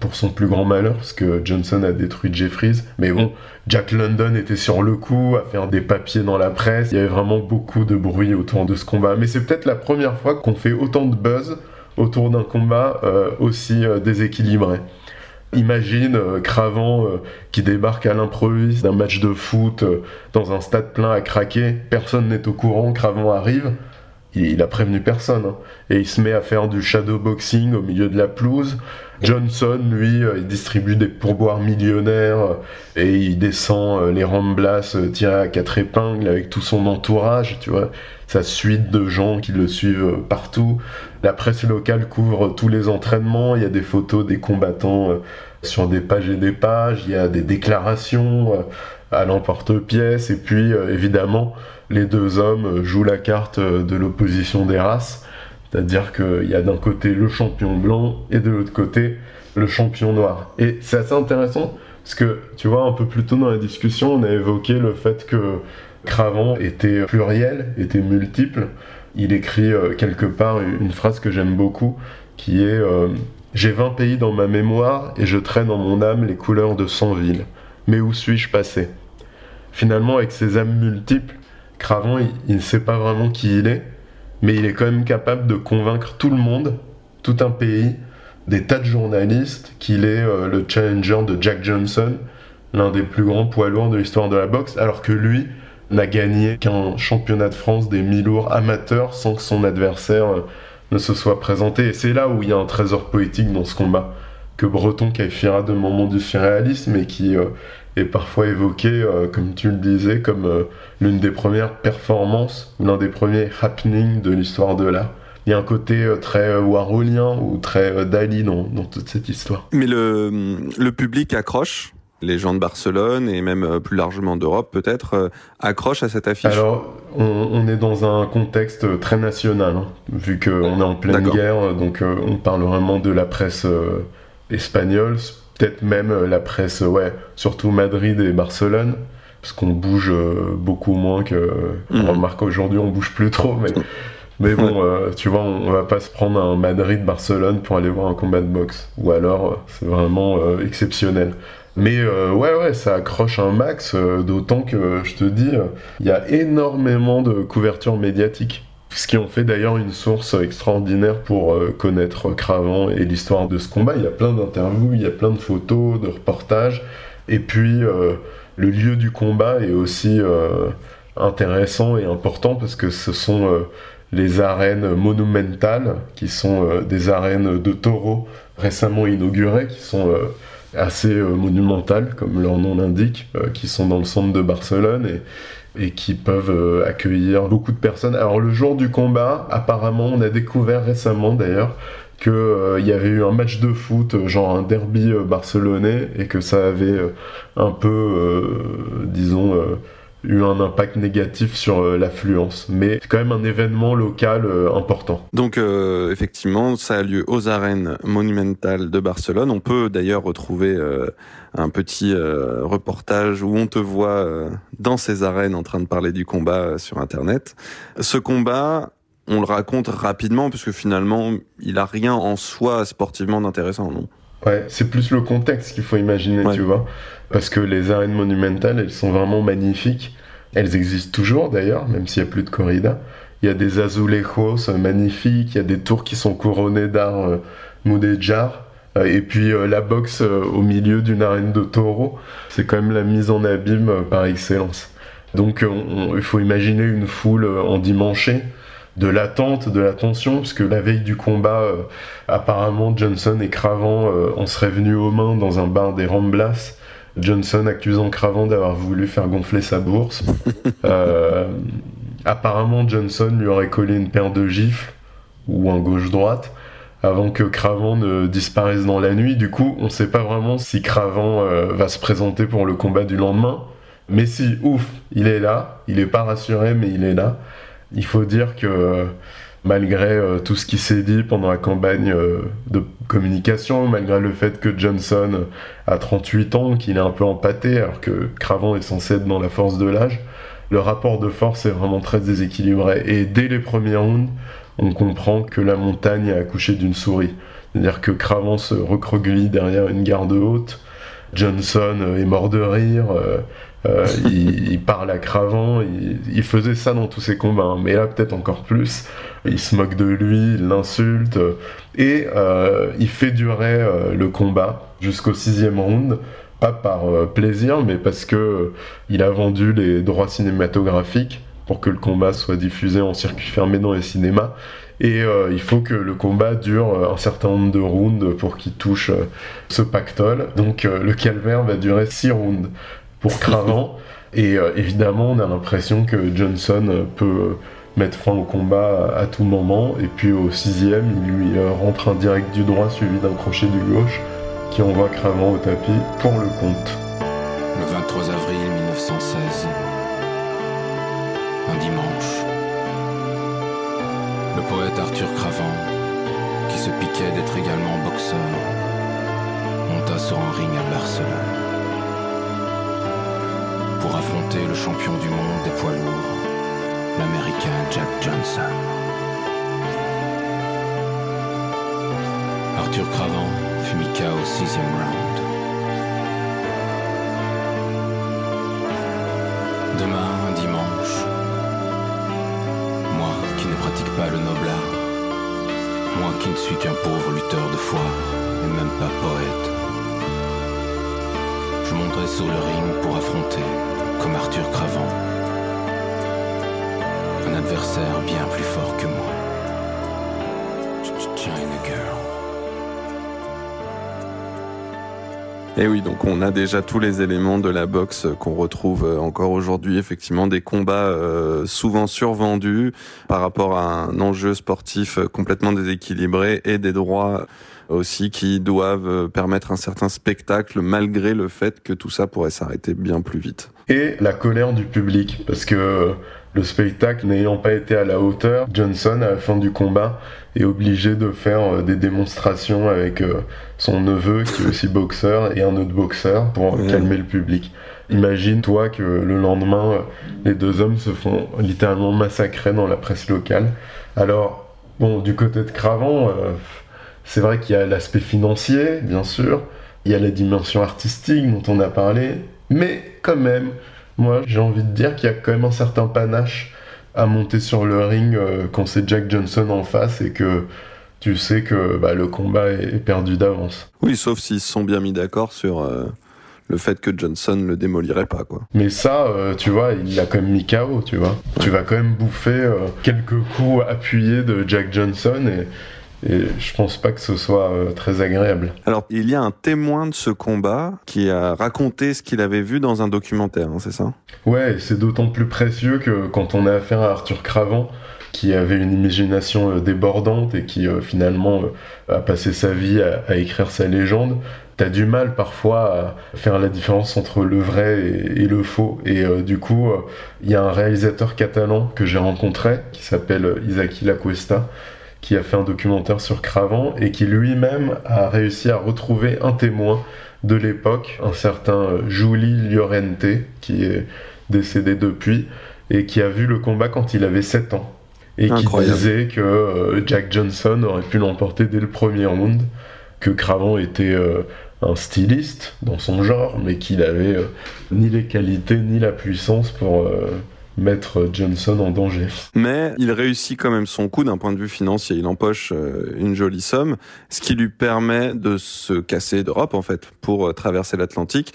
pour son plus grand malheur, parce que Johnson a détruit Jeffries. Mais bon, Jack London était sur le coup, à faire des papiers dans la presse. Il y avait vraiment beaucoup de bruit autour de ce combat. Mais c'est peut-être la première fois qu'on fait autant de buzz autour d'un combat euh, aussi euh, déséquilibré. Imagine euh, Cravant euh, qui débarque à l'improviste d'un match de foot dans un stade plein à craquer, personne n'est au courant, Cravant arrive, il, a prévenu personne. hein. Et il se met à faire du shadow boxing au milieu de la pelouse. Johnson, lui, euh, il distribue des pourboires millionnaires euh, et il descend euh, les Ramblas tirés à quatre épingles avec tout son entourage, tu vois, sa suite de gens qui le suivent partout. La presse locale couvre tous les entraînements, il y a des photos des combattants sur des pages et des pages, il y a des déclarations à l'emporte-pièce, et puis évidemment, les deux hommes jouent la carte de l'opposition des races. C'est-à-dire qu'il y a d'un côté le champion blanc et de l'autre côté le champion noir. Et c'est assez intéressant parce que, tu vois, un peu plus tôt dans la discussion, on a évoqué le fait que Cravant était pluriel, était multiple. Il écrit euh, quelque part une phrase que j'aime beaucoup qui est euh, J'ai 20 pays dans ma mémoire et je traîne en mon âme les couleurs de 100 villes. Mais où suis-je passé? Finalement, avec ses âmes multiples, Cravant, il ne sait pas vraiment qui il est, mais il est quand même capable de convaincre tout le monde, tout un pays, des tas de journalistes, qu'il est euh, le challenger de Jack Johnson, l'un des plus grands poids lourds de l'histoire de la boxe, alors que lui n'a gagné qu'un championnat de France des mi-lourds amateurs sans que son adversaire euh, ne se soit présenté. Et c'est là où il y a un trésor poétique dans ce combat, que Breton qualifiera de moment du surréalisme et qui euh, est parfois évoqué, euh, comme tu le disais, comme euh, l'une des premières performances, l'un des premiers happenings de l'histoire de l'art. Il y a un côté euh, très warholien ou très Dali dans, dans toute cette histoire. Mais le, le public accroche, les gens de Barcelone et même plus largement d'Europe peut-être, accrochent à cette affiche. Alors, on, on est dans un contexte très national, hein, vu qu'on est en pleine guerre, donc euh, on parle vraiment de la presse euh, espagnole, peut-être même euh, la presse, euh, ouais, surtout Madrid et Barcelone, parce qu'on bouge euh, beaucoup moins que. Mhm. On remarque aujourd'hui, on bouge plus trop, mais. Mais bon, euh, tu vois, on, on va pas se prendre un Madrid-Barcelone pour aller voir un combat de boxe. Ou alors, euh, c'est vraiment euh, exceptionnel. Mais ouais, ouais, ça accroche un max, d'autant que, je te dis, il y a énormément de couverture médiatique. Ce qui en fait d'ailleurs une source extraordinaire pour euh, connaître Cravant et l'histoire de ce combat. Il y a plein d'interviews, il y a plein de photos, de reportages. Et puis, euh, le lieu du combat est aussi euh, intéressant et important parce que ce sont les arènes monumentales, qui sont des arènes de taureaux récemment inaugurées, qui sont assez monumentales, comme leur nom l'indique, qui sont dans le centre de Barcelone et qui peuvent euh, accueillir beaucoup de personnes. Alors le jour du combat, apparemment, on a découvert récemment d'ailleurs qu'il y avait eu un match de foot, euh, genre un derby euh, barcelonais, et que ça avait euh, un peu, euh, disons, euh, eu un impact négatif sur euh, l'affluence. Mais c'est quand même un événement local euh, important. Donc euh, effectivement, ça a lieu aux arènes monumentales de Barcelone. On peut d'ailleurs retrouver un petit reportage où on te voit dans ces arènes en train de parler du combat sur Internet. Ce combat, on le raconte rapidement puisque finalement, il a rien en soi sportivement d'intéressant, non? Ouais, c'est plus le contexte qu'il faut imaginer, Ouais. tu vois. Parce que les arènes monumentales, elles sont vraiment magnifiques. Elles existent toujours d'ailleurs, même s'il n'y a plus de corrida. Il y a des azulejos euh, magnifiques, il y a des tours qui sont couronnées d'art euh, mudéjar. Euh, et puis euh, la boxe au milieu d'une arène de taureaux, c'est quand même la mise en abîme par excellence. Donc on- on- il faut imaginer une foule euh, endimanchée, de l'attente, de la tension, parce la veille du combat, apparemment Johnson et Cravant en seraient venus aux mains dans un bar des Ramblas. Johnson accusant Cravant d'avoir voulu faire gonfler sa bourse. Euh, apparemment Johnson lui aurait collé une paire de gifles ou un gauche-droite avant que Cravant ne disparaisse dans la nuit. Du coup, on ne sait pas vraiment si Cravant euh, va se présenter pour le combat du lendemain. Mais si, ouf, il est là. Il n'est pas rassuré, mais il est là. Il faut dire que malgré euh, tout ce qui s'est dit pendant la campagne euh, de communication, malgré le fait que Johnson euh, a 38 ans, qu'il est un peu empâté, alors que Cravant est censé être dans la force de l'âge, le rapport de force est vraiment très déséquilibré. Et dès les premiers rounds, on comprend que la montagne a accouché d'une souris. C'est-à-dire que Cravant se recroqueville derrière une garde haute, Johnson euh, est mort de rire, euh, il, parle à Cravant, il, faisait ça dans tous ses combats, hein, mais là peut-être encore plus. Il se moque de lui, il l'insulte, et euh, il fait durer euh, le combat jusqu'au sixième round, pas par plaisir, mais parce que il a vendu les droits cinématographiques pour que le combat soit diffusé en circuit fermé dans les cinémas. Et il faut que le combat dure un certain nombre de rounds pour qu'il touche ce pactole. Donc le calvaire va durer 6 rounds pour Cravant. Et évidemment, on a l'impression que Johnson peut mettre fin au combat à, tout moment. Et puis au sixième, il lui rentre un direct du droit suivi d'un crochet du gauche qui envoie Cravant au tapis pour le compte. Le 23 avril 1916, un dimanche, le poète Arthur Cravant, qui se piquait d'être également boxeur, monta sur un ring à Barcelone pour affronter le champion du monde des poids lourds, l'américain Jack Johnson. Arthur Cravant fut mis au sixième round. Demain, dimanche, moi qui ne pratique pas le noble art, moi qui ne suis qu'un pauvre lutteur de foi et même pas poète, monterai sur le ring pour affronter, comme Arthur Cravant, un adversaire bien plus fort que moi. Et oui, donc on a déjà tous les éléments de la boxe qu'on retrouve euh, encore aujourd'hui, effectivement des combats euh, souvent survendus par rapport à un enjeu sportif euh, complètement déséquilibré et des droits aussi qui doivent permettre un certain spectacle malgré le fait que tout ça pourrait s'arrêter bien plus vite. Et la colère du public, parce que le spectacle n'ayant pas été à la hauteur, Johnson, à la fin du combat, est obligé de faire euh, des démonstrations avec euh, son neveu, qui est aussi boxeur, et un autre boxeur, pour calmer le public. Imagine, toi, que le lendemain, euh, les deux hommes se font littéralement massacrer dans la presse locale. Alors, bon, du côté de Cravant, c'est vrai qu'il y a l'aspect financier, bien sûr, il y a la dimension artistique dont on a parlé, mais quand même, moi, j'ai envie de dire qu'il y a quand même un certain panache à monter sur le ring euh, quand c'est Jack Johnson en face et que tu sais que bah, le combat est, perdu d'avance. Oui, sauf s'ils se sont bien mis d'accord sur euh, le fait que Johnson le démolirait pas, quoi. Mais ça, euh, tu vois, il l'a quand même mis KO, tu vois. Tu vas quand même bouffer quelques coups appuyés de Jack Johnson et et je pense pas que ce soit euh, très agréable. Alors, il y a un témoin de ce combat qui a raconté ce qu'il avait vu dans un documentaire, hein, c'est ça? Ouais, c'est d'autant plus précieux que quand on a affaire à Arthur Cravant, qui avait une imagination euh, débordante et qui euh, finalement a passé sa vie à, écrire sa légende, t'as du mal parfois à faire la différence entre le vrai et, le faux. Et du coup, il y a un réalisateur catalan que j'ai rencontré qui s'appelle Isaki Lacuesta qui a fait un documentaire sur Cravant et qui lui-même a réussi à retrouver un témoin de l'époque, un certain euh, Julie Llorente, qui est décédé depuis, et qui a vu le combat quand il avait 7 ans. Et qui disait que euh, Jack Johnson aurait pu l'emporter dès le premier round, que Cravant était euh, un styliste dans son genre, mais qu'il avait ni les qualités ni la puissance pour mettre Johnson en danger. Mais il réussit quand même son coup d'un point de vue financier. Il empoche euh, une jolie somme, ce qui lui permet de se casser d'Europe en fait pour euh, traverser l'Atlantique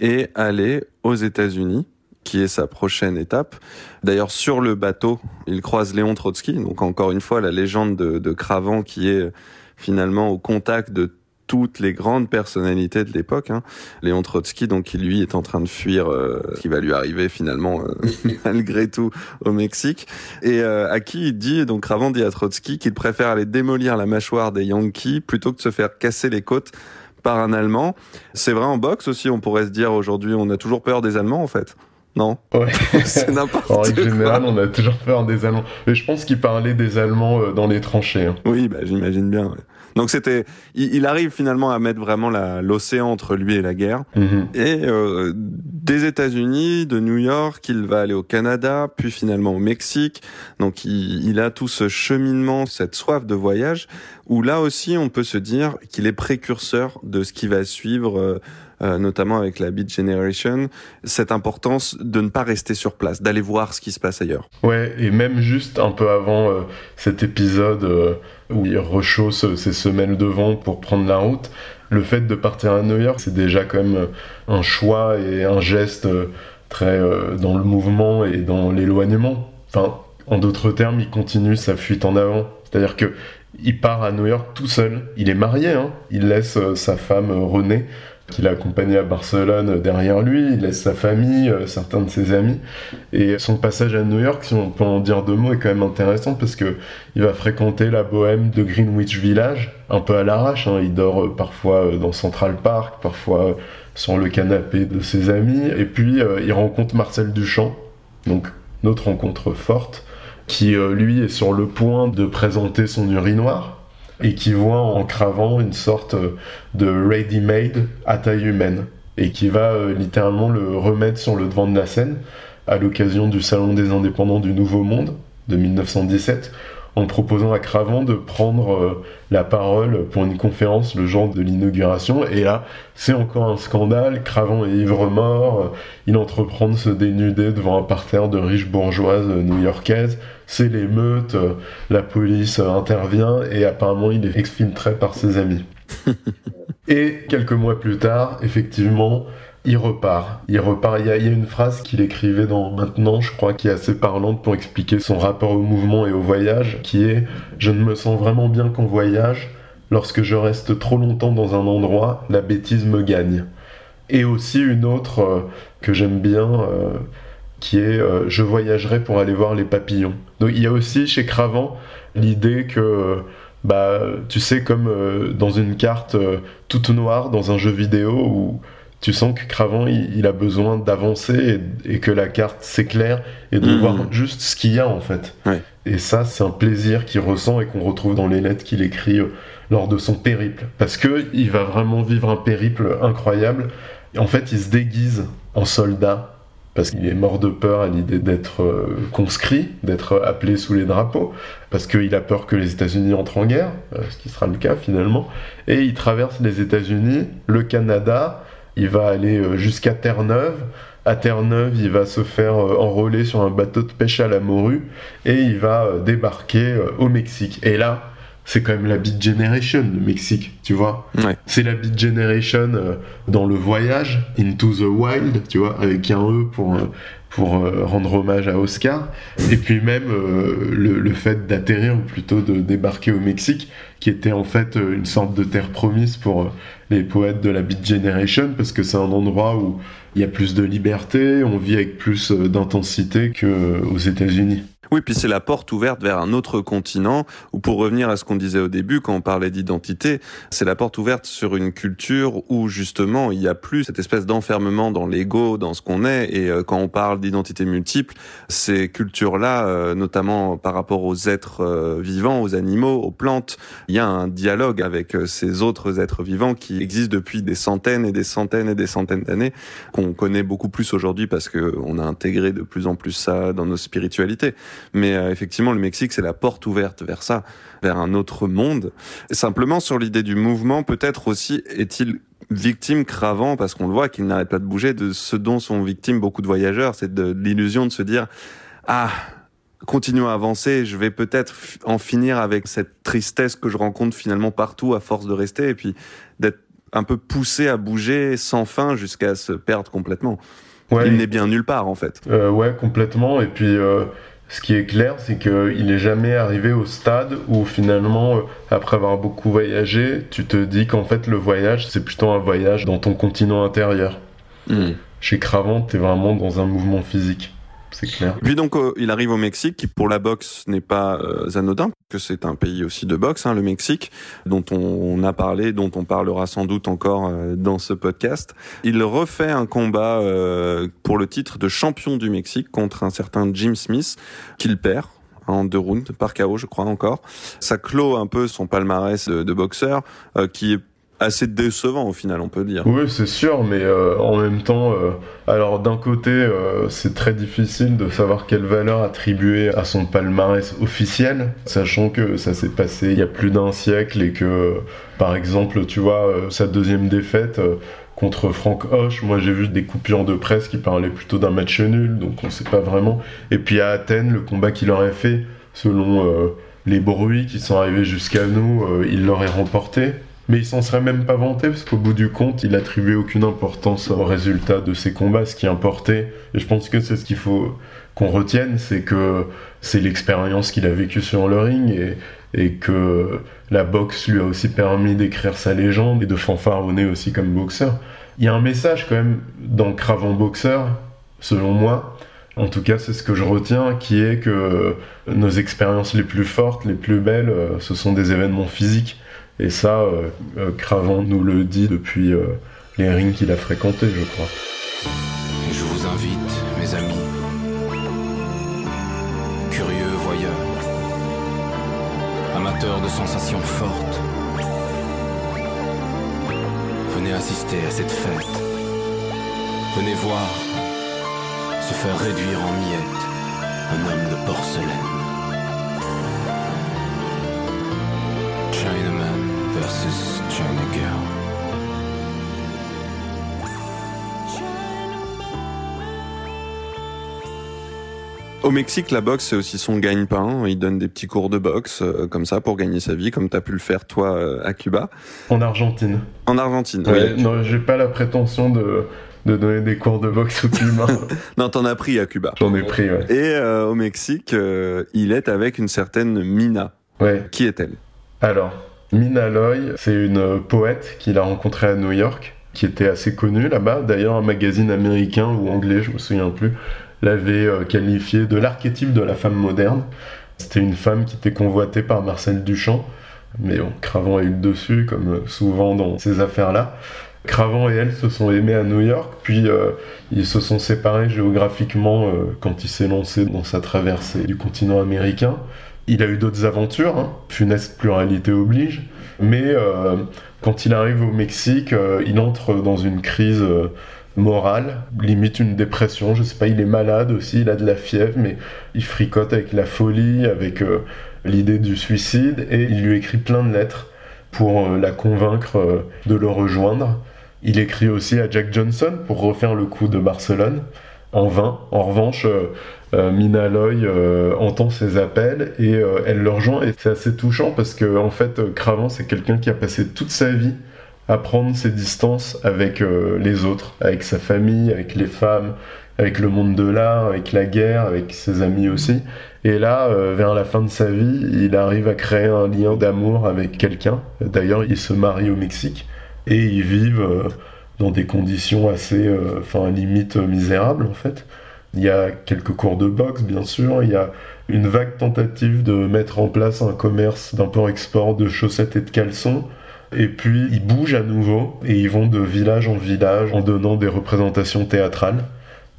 et aller aux États-Unis qui est sa prochaine étape. D'ailleurs, sur le bateau, il croise Léon Trotsky, donc encore une fois la légende de, de Cravant qui est finalement au contact de toutes les grandes personnalités de l'époque. Hein. Léon Trotsky, donc, qui lui est en train de fuir, euh, qui va lui arriver finalement euh, malgré tout au Mexique, et euh, à qui il dit, donc Ravant dit à Trotsky qu'il préfère aller démolir la mâchoire des Yankees plutôt que de se faire casser les côtes par un Allemand. C'est vrai en boxe aussi, on pourrait se dire aujourd'hui, on a toujours peur des Allemands en fait. Non? Ouais. C'est n'importe quoi. En général, on a toujours peur des Allemands. Mais je pense qu'il parlait des Allemands dans les tranchées. Hein. Oui, bah, j'imagine bien. Ouais. Donc c'était, il, arrive finalement à mettre vraiment l'océan entre lui et la guerre. Mhm. Et euh, des États-Unis, de New York, il va aller au Canada, puis finalement au Mexique. Donc il, il, a tout ce cheminement, cette soif de voyage, où là aussi on peut se dire qu'il est précurseur de ce qui va suivre. Euh, euh, notamment avec la Beat Generation, cette importance de ne pas rester sur place, d'aller voir ce qui se passe ailleurs. Ouais, et même juste un peu avant euh, cet épisode euh, où il rechausse ses semelles de vent pour prendre la route, le fait de partir à New York, c'est déjà quand même un choix et un geste très dans le mouvement et dans l'éloignement en d'autres termes, il continue sa fuite en avant. C'est-à-dire que il part à New York tout seul. Il est marié, hein. il laisse euh, sa femme euh, Renée, qu'il a accompagnée à Barcelone euh, derrière lui, il laisse sa famille, certains de ses amis. Et son passage à New York, si on peut en dire deux mots, est quand même intéressant parce que il va fréquenter la bohème de Greenwich Village, un peu à l'arrache. Hein. Il dort parfois dans Central Park, parfois sur le canapé de ses amis. Et puis il rencontre Marcel Duchamp, donc notre rencontre forte qui euh, lui est sur le point de présenter son urinoir et qui voit en cravant une sorte euh, de ready-made à taille humaine et qui va euh, littéralement le remettre sur le devant de la scène à l'occasion du Salon des indépendants du Nouveau Monde de 1917 en proposant à Cravant de prendre euh, la parole pour une conférence le jour de l'inauguration. Et là, c'est encore un scandale. Cravant est ivre-mort. Euh, il entreprend de se dénuder devant un parterre de riches bourgeoises new-yorkaises. C'est l'émeute. Euh, la police intervient et apparemment il est exfiltré par ses amis. et quelques mois plus tard, effectivement, il repart. Il repart. Il y, a, une phrase qu'il écrivait dans Maintenant, je crois, qui est assez parlante pour expliquer son rapport au mouvement et au voyage, qui est Je ne me sens vraiment bien qu'en voyage. Lorsque je reste trop longtemps dans un endroit, la bêtise me gagne. Et aussi une autre euh, que j'aime bien, euh, qui est euh, Je voyagerai pour aller voir les papillons. Donc il y a aussi chez Cravant l'idée que bah, tu sais, comme dans une carte toute noire dans un jeu vidéo où tu sens que Cravant, il, a besoin d'avancer et, que la carte s'éclaire et de mmh. voir juste ce qu'il y a en fait. Et ça, c'est un plaisir qu'il ressent et qu'on retrouve dans les lettres qu'il écrit euh, lors de son périple. Parce que il va vraiment vivre un périple incroyable. Et en fait, il se déguise en soldat parce qu'il est mort de peur à l'idée d'être euh, conscrit, d'être appelé sous les drapeaux, parce qu'il a peur que les États-Unis entrent en guerre, euh, ce qui sera le cas finalement. Et il traverse les États-Unis, le Canada, il va aller euh, jusqu'à Terre-Neuve. À Terre-Neuve, il va se faire enrôler sur un bateau de pêche à la morue et il va débarquer au Mexique. Et là, c'est quand même la Beat Generation, le Mexique, tu vois. C'est la Beat Generation dans le voyage, Into the Wild, tu vois, avec un E pour, pour rendre hommage à Oscar. Et puis même le, le, fait d'atterrir, ou plutôt de débarquer au Mexique, qui était en fait une sorte de terre promise pour les poètes de la Beat Generation parce que c'est un endroit où il y a plus de liberté, on vit avec plus euh, d'intensité qu'aux États-Unis. Oui, puis c'est la porte ouverte vers un autre continent, ou pour revenir à ce qu'on disait au début quand on parlait d'identité, c'est la porte ouverte sur une culture où justement il n'y a plus cette espèce d'enfermement dans l'ego, dans ce qu'on est, et euh, quand on parle d'identité multiple, ces cultures-là, euh, notamment par rapport aux êtres euh, vivants, aux animaux, aux plantes, il y a un dialogue avec ces autres êtres vivants qui existent depuis des centaines et des centaines et des centaines d'années, qu'on connaît beaucoup plus aujourd'hui parce qu'on a intégré de plus en plus ça dans nos spiritualités. Mais euh, effectivement, le Mexique, c'est la porte ouverte vers ça, vers un autre monde. simplement sur l'idée du mouvement, peut-être aussi est-il victime cravant, parce qu'on le voit qu'il n'arrête pas de bouger, de ce dont sont victimes beaucoup de voyageurs, c'est de, l'illusion de se dire, ah, continuons à avancer, je vais peut-être en finir avec cette tristesse que je rencontre finalement partout à force de rester, et puis d'être un peu poussé à bouger sans fin jusqu'à se perdre complètement. Il n'est bien nulle part en fait. Euh, ouais, complètement. Et puis euh, ce qui est clair, c'est qu'il n'est jamais arrivé au stade où finalement, euh, après avoir beaucoup voyagé, tu te dis qu'en fait le voyage, c'est plutôt un voyage dans ton continent intérieur. Hmm. Chez Cravant, tu es vraiment dans un mouvement physique c'est clair. Puis donc euh, il arrive au Mexique, qui pour la boxe n'est pas euh, anodin, que c'est un pays aussi de boxe, hein, le Mexique, dont on, a parlé, dont on parlera sans doute encore euh, dans ce podcast. Il refait un combat pour le titre de champion du Mexique contre un certain Jim Smith, qu'il perd en deux rounds par KO, je crois encore. Ça clôt un peu son palmarès de, de boxeur, qui est assez décevant au final, on peut dire. Oui, c'est sûr, mais euh, en même temps, euh, alors d'un côté, euh, c'est très difficile de savoir quelle valeur attribuer à son palmarès officiel, sachant que ça s'est passé il y a plus d'un siècle et que, par exemple, tu vois, sa deuxième défaite contre Frank Hoche, moi j'ai vu des coupures de presse qui parlaient plutôt d'un match nul, donc on sait pas vraiment. Et puis à Athènes, le combat qu'il aurait fait, selon les bruits qui sont arrivés jusqu'à nous, il l'aurait remporté. Mais il s'en serait même pas vanté parce qu'au bout du compte, il attribuait aucune importance au résultat de ses combats. Ce qui importait, et je pense que c'est ce qu'il faut qu'on retienne, c'est que c'est l'expérience qu'il a vécue sur le ring et, que la boxe lui a aussi permis d'écrire sa légende et de fanfaronner aussi comme boxeur. Il y a un message quand même dans Cravant Boxeur, selon moi, en tout cas c'est ce que je retiens, qui est que nos expériences les plus fortes, les plus belles, euh, ce sont des événements physiques. Et ça, euh, euh, Cravant nous le dit depuis les rings qu'il a fréquentés, je crois. Je vous invite, mes amis, curieux voyeurs, amateurs de sensations fortes, venez assister à cette fête. Venez voir se faire réduire en miettes un homme de porcelaine. Chinaman versus China Girl. Au Mexique, la boxe, c'est aussi son gagne-pain. Il donne des petits cours de boxe, euh, comme ça, pour gagner sa vie, comme tu as pu le faire, toi, euh, à Cuba. En Argentine. En Argentine, Ouais, oui. non, j'ai pas la prétention de, de donner des cours de boxe aux Cubains. Non, t'en as pris à Cuba. J'en ai pris, ouais. Et euh, au Mexique, euh, il est avec une certaine Mina. Ouais. Qui est-elle? Alors, Mina Loy, c'est une poète qu'il a rencontrée à New York, qui était assez connue là-bas. D'ailleurs, un magazine américain ou anglais, je me souviens plus, l'avait euh, qualifiée de l'archétype de la femme moderne. C'était une femme qui était convoitée par Marcel Duchamp, mais bon, Cravant a eu le dessus, comme euh, souvent dans ces affaires-là. Cravant et elle se sont aimés à New York, puis euh, ils se sont séparés géographiquement euh, quand il s'est lancé dans sa traversée du continent américain. Il a eu d'autres aventures, hein. funeste pluralité oblige, mais euh, quand il arrive au Mexique, euh, il entre dans une crise euh, morale, limite une dépression, je sais pas, il est malade aussi, il a de la fièvre, mais il fricote avec la folie, avec l'idée du suicide, et il lui écrit plein de lettres pour la convaincre de le rejoindre. Il écrit aussi à Jack Johnson pour refaire le coup de Barcelone, en vain. En revanche, euh, euh, Mina Loy euh, entend ses appels et elle le rejoint, et c'est assez touchant parce que, en fait, Cravant, c'est quelqu'un qui a passé toute sa vie à prendre ses distances avec les autres, avec sa famille, avec les femmes, avec le monde de l'art, avec la guerre, avec ses amis aussi. Et là, vers la fin de sa vie, il arrive à créer un lien d'amour avec quelqu'un. D'ailleurs, il se marie au Mexique et ils vivent dans des conditions assez, euh, enfin, limite euh, misérables en fait. Il y a quelques cours de boxe, bien sûr. Il y a une vague tentative de mettre en place un commerce d'import-export de chaussettes et de caleçons. Et puis ils bougent à nouveau et ils vont de village en village en donnant des représentations théâtrales.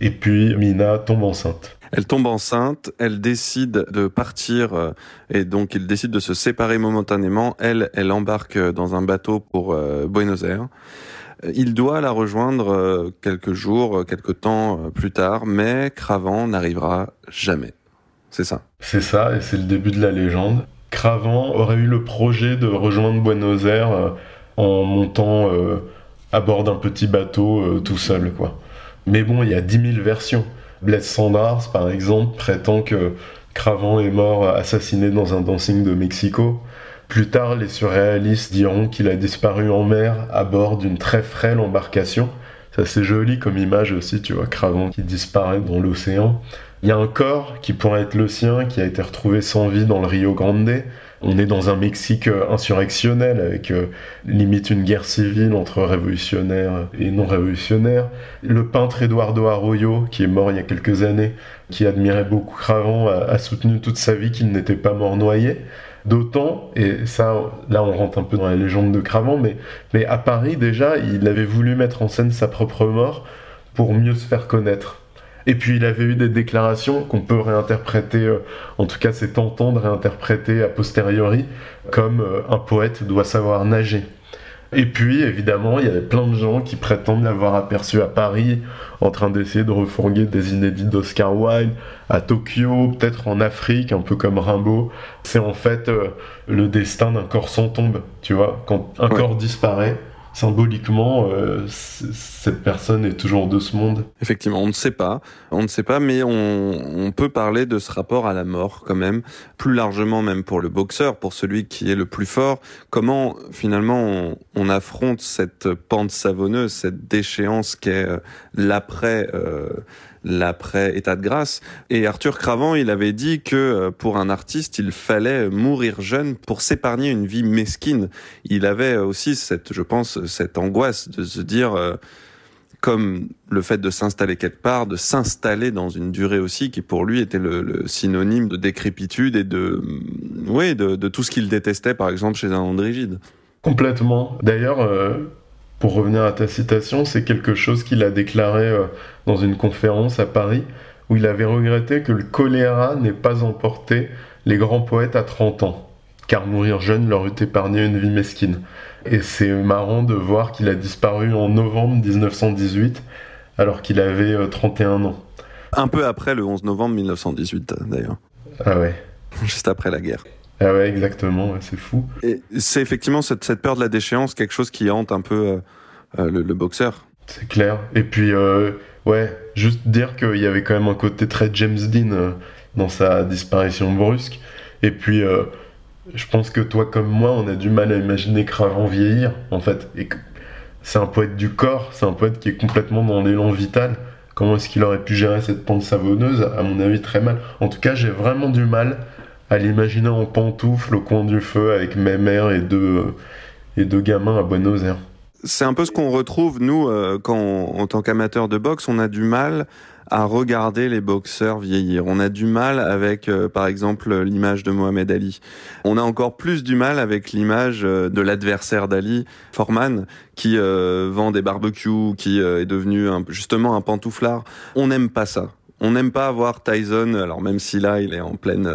Et puis Mina tombe enceinte. Elle tombe enceinte, elle décide de partir euh, et donc il décide de se séparer momentanément. Elle, elle embarque dans un bateau pour Buenos Aires. Euh, Il doit la rejoindre euh, quelques jours, euh, quelques temps plus tard, mais Cravant n'arrivera jamais. C'est ça. C'est ça, et c'est le début de la légende. Cravant aurait eu le projet de rejoindre Buenos Aires en montant à bord d'un petit bateau tout seul, quoi. Mais bon, il y a 10 000 versions. Blaise Sandars, par exemple, prétend que Cravant est mort assassiné dans un dancing de Mexico. Plus tard, les surréalistes diront qu'il a disparu en mer à bord d'une très frêle embarcation. C'est assez joli comme image aussi, tu vois, Cravant qui disparaît dans l'océan. Il y a un corps qui pourrait être le sien, qui a été retrouvé sans vie dans le Rio Grande. On est dans un Mexique euh, insurrectionnel, avec euh, limite une guerre civile entre révolutionnaires et non révolutionnaires. Le peintre Eduardo Arroyo, qui est mort il y a quelques années, qui admirait beaucoup Cravant, a soutenu toute sa vie qu'il n'était pas mort noyé. D'autant, et ça, là on rentre un peu dans la légende de Cravant, mais, à Paris déjà, il avait voulu mettre en scène sa propre mort pour mieux se faire connaître. Et puis il avait eu des déclarations qu'on peut réinterpréter, euh, en tout cas c'est tentant de réinterpréter a posteriori, comme euh, un poète doit savoir nager. Et puis évidemment, il y avait plein de gens qui prétendent l'avoir aperçu à Paris, en train d'essayer de refourguer des inédits d'Oscar Wilde, à Tokyo, peut-être en Afrique, un peu comme Rimbaud. C'est en fait euh, le destin d'un corps sans tombe, tu vois. Quand un Ouais. corps disparaît, symboliquement, euh, cette personne est toujours de ce monde. Effectivement, on ne sait pas, on ne sait pas, mais on, on peut parler de ce rapport à la mort quand même, plus largement même pour le boxeur, pour celui qui est le plus fort. Comment finalement on, on affronte cette pente savonneuse, cette déchéance qu'est euh, l'après. euh, l'après état de grâce et Arthur Cravant il avait dit que euh, pour un artiste il fallait mourir jeune pour s'épargner une vie mesquine il avait aussi cette je pense cette angoisse de se dire euh, comme le fait de s'installer quelque part, de s'installer dans une durée aussi qui pour lui était le, synonyme de décrépitude et de, oui, de, tout ce qu'il détestait par exemple chez un andrigide. Complètement. D'ailleurs, euh, pour revenir à ta citation, c'est quelque chose qu'il a déclaré euh, dans une conférence à Paris, où il avait regretté que le choléra n'ait pas emporté les grands poètes à 30 ans, car mourir jeune leur eût épargné une vie mesquine. Et c'est marrant de voir qu'il a disparu en novembre 1918, alors qu'il avait euh, 31 ans. Un peu après le 11 novembre 1918 d'ailleurs, Ah ouais. juste après la guerre. Ah ouais, exactement, ouais, c'est fou. C'est effectivement cette, cette peur de la déchéance, quelque chose qui hante un peu euh, euh, le, le boxeur. C'est clair. Et puis, euh, ouais, juste dire qu'il y avait quand même un côté très James Dean euh, dans sa disparition brusque. Et puis, je pense que toi comme moi, on a du mal à imaginer Cravant vieillir, en fait. Et c'est un poète du corps, c'est un poète qui est complètement dans l'élan vital. Comment est-ce qu'il aurait pu gérer cette pente savonneuse? À mon avis, très mal. En tout cas, j'ai vraiment du mal à l'imaginer en pantoufle au coin du feu avec mes mères et deux, euh, et deux gamins à Buenos Aires. C'est un peu ce qu'on retrouve, nous, euh, quand, en tant qu'amateur de boxe, on a du mal à regarder les boxeurs vieillir. On a du mal avec, euh, par exemple, l'image de Mohamed Ali. On a encore plus du mal avec l'image de l'adversaire d'Ali, Foreman, qui vend des barbecues, qui est devenu justement un pantouflard. On n'aime pas ça. On n'aime pas voir Tyson, alors même si là, il est en pleine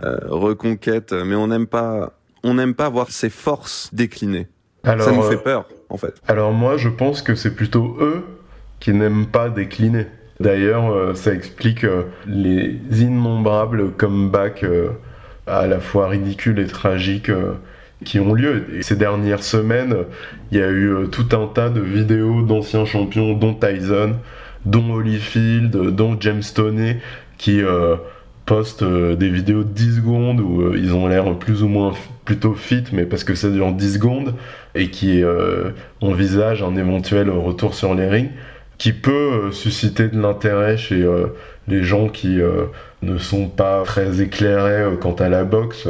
reconquête, mais on n'aime pas, on n'aime pas voir ses forces décliner. Alors, ça nous euh, fait peur, en fait. Alors moi, je pense que c'est plutôt eux qui n'aiment pas décliner. D'ailleurs, euh, ça explique euh, les innombrables comebacks euh, à la fois ridicules et tragiques euh, qui ont lieu. Et ces dernières semaines, il y a eu euh, tout un tas de vidéos d'anciens champions, dont Tyson, dont Holyfield, euh, dont James Toney, qui euh, euh, des vidéos de 10 secondes où euh, ils ont l'air plus ou moins plutôt fit, mais parce que ça dure 10 secondes, et qui euh, envisagent un éventuel retour sur les rings, qui peut susciter de l'intérêt chez les gens qui ne sont pas très éclairés quant à la boxe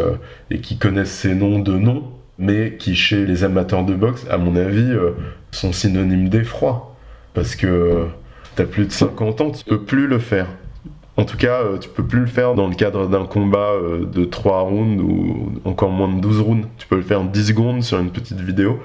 et qui connaissent ces noms de nom, mais qui chez les amateurs de boxe, à mon avis, sont synonymes d'effroi. Parce que t'as plus de 50 ans, tu peux plus le faire. En tout cas, euh, tu peux plus le faire dans le cadre d'un combat euh, de 3 rounds ou encore moins de 12 rounds. Tu peux le faire en 10 secondes sur une petite vidéo.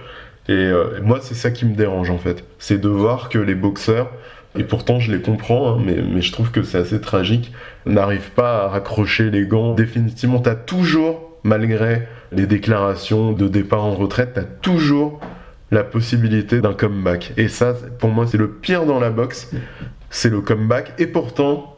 Et euh, moi, c'est ça qui me dérange en fait. C'est de voir que les boxeurs, et pourtant je les comprends, hein, mais, mais je trouve que c'est assez tragique, n'arrivent pas à raccrocher les gants définitivement. T'as toujours, malgré les déclarations de départ en retraite, t'as toujours la possibilité d'un comeback. Et ça, pour moi, c'est le pire dans la boxe, c'est le comeback. Et pourtant,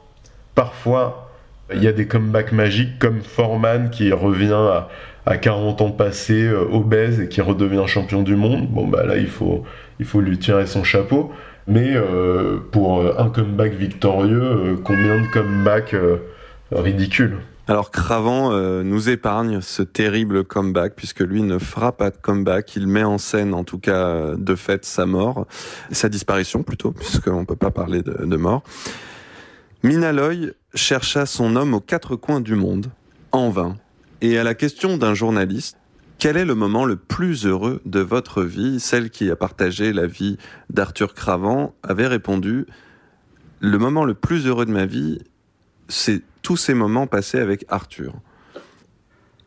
parfois, il y a des comebacks magiques comme Foreman qui revient à, à 40 ans passés, euh, obèse et qui redevient champion du monde. Bon, bah là, il faut, il faut lui tirer son chapeau. Mais euh, pour euh, un comeback victorieux, combien de comebacks ridicules Alors Cravant nous épargne ce terrible comeback puisque lui ne fera pas de comeback, il met en scène en tout cas de fait sa mort, sa disparition plutôt puisqu'on peut pas parler de mort. Minaloy chercha son homme aux quatre coins du monde, en vain, et à la question d'un journaliste, quel est le moment le plus heureux de votre vie? Celle qui a partagé la vie d'Arthur Cravant avait répondu Le moment le plus heureux de ma vie, c'est tous ces moments passés avec Arthur.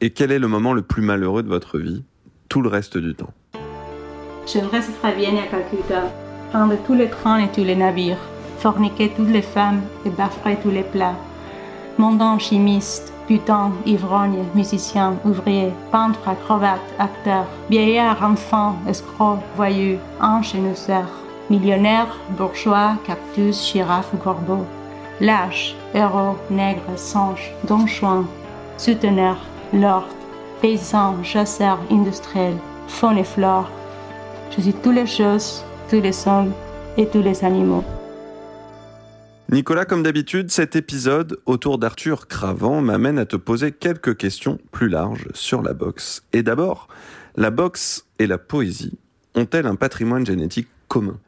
Et quel est le moment le plus malheureux de votre vie? Tout le reste du temps. J'aimerais travailler à Calcutta, prendre tous les trains et tous les navires, forniquer toutes les femmes et baffer tous les plats. Montant chimiste, putain, ivrogne, musicien, ouvrier, peintre, acrobate, acteur, vieillard, enfant, escroc, voyou, ange et noceur, millionnaire, bourgeois, cactus, girafe ou corbeau, lâche, héros, nègre, singe, don juan, souteneur, lord, paysan, chasseur, industriel, faune et flore, Je suis toutes les choses, tous les hommes et tous les animaux. Nicolas, comme d'habitude, cet épisode autour d'Arthur Cravant m'amène à te poser quelques questions plus larges sur la boxe. Et d'abord, la boxe et la poésie ont-elles un patrimoine génétique commun?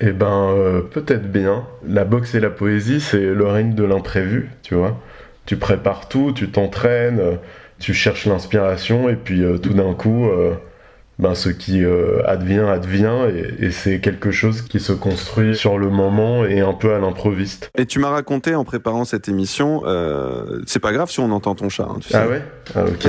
Eh ben, euh, peut-être bien. La boxe et la poésie, c'est le règne de l'imprévu, tu vois. Tu prépares tout, tu t'entraînes, euh, tu cherches l'inspiration, et puis euh, tout d'un coup, ben, ce qui advient, advient, et, et c'est quelque chose qui se construit sur le moment et un peu à l'improviste. Et tu m'as raconté en préparant cette émission, euh, c'est pas grave si on entend ton chat, hein, tu sais. Ah ouais? Ah ok.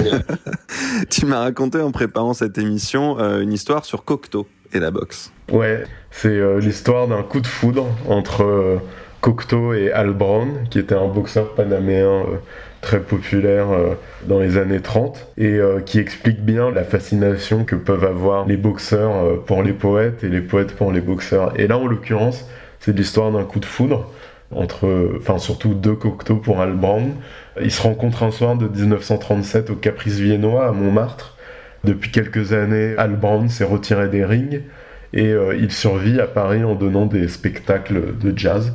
tu m'as raconté en préparant cette émission euh, une histoire sur Cocteau et la boxe. Ouais, c'est euh, l'histoire d'un coup de foudre entre euh, Cocteau et Al Brown, qui était un boxeur panaméen euh, très populaire euh, dans les années 30, et euh, qui explique bien la fascination que peuvent avoir les boxeurs euh, pour les poètes et les poètes pour les boxeurs. Et là, en l'occurrence, c'est l'histoire d'un coup de foudre entre, enfin surtout deux Cocteau pour Al Brown. Ils se rencontrent un soir de 1937 au Caprice viennois à Montmartre. Depuis quelques années, Al Brown s'est retiré des rings et il survit à Paris en donnant des spectacles de jazz.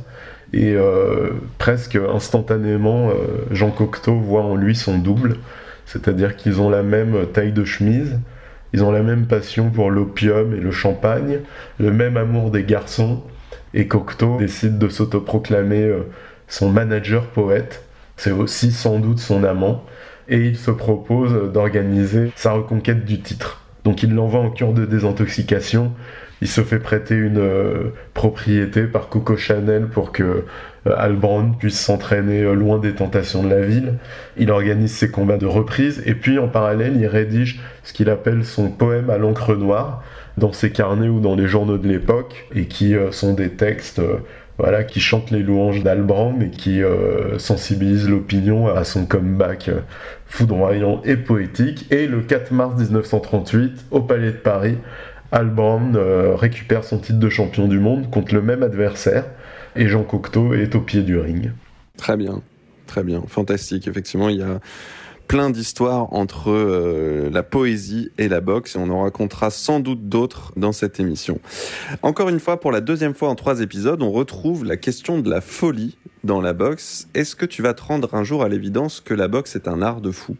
Et euh, presque instantanément, euh, Jean Cocteau voit en lui son double, c'est-à-dire qu'ils ont la même taille de chemise, ils ont la même passion pour l'opium et le champagne, le même amour des garçons, et Cocteau décide de s'autoproclamer euh, son manager poète, c'est aussi sans doute son amant, et il se propose d'organiser sa reconquête du titre. Donc il l'envoie en cure de désintoxication, il se fait prêter une euh, propriété par Coco Chanel pour que euh, Al Brown puisse s'entraîner euh, loin des tentations de la ville. Il organise ses combats de reprise et puis en parallèle il rédige ce qu'il appelle son poème à l'encre noire dans ses carnets ou dans les journaux de l'époque et qui euh, sont des textes voilà, qui chantent les louanges d'Al Brown et qui sensibilisent l'opinion à son comeback foudroyant et poétique. Et le 4 mars 1938, au Palais de Paris, Al Brown euh, récupère son titre de champion du monde contre le même adversaire et Jean Cocteau est au pied du ring. Très bien, très bien, fantastique. Effectivement, il y a plein d'histoires entre euh, la poésie et la boxe et on en racontera sans doute d'autres dans cette émission. Encore une fois, pour la deuxième fois en trois épisodes, on retrouve la question de la folie dans la boxe. Est-ce que tu vas te rendre un jour à l'évidence que la boxe est un art de fou?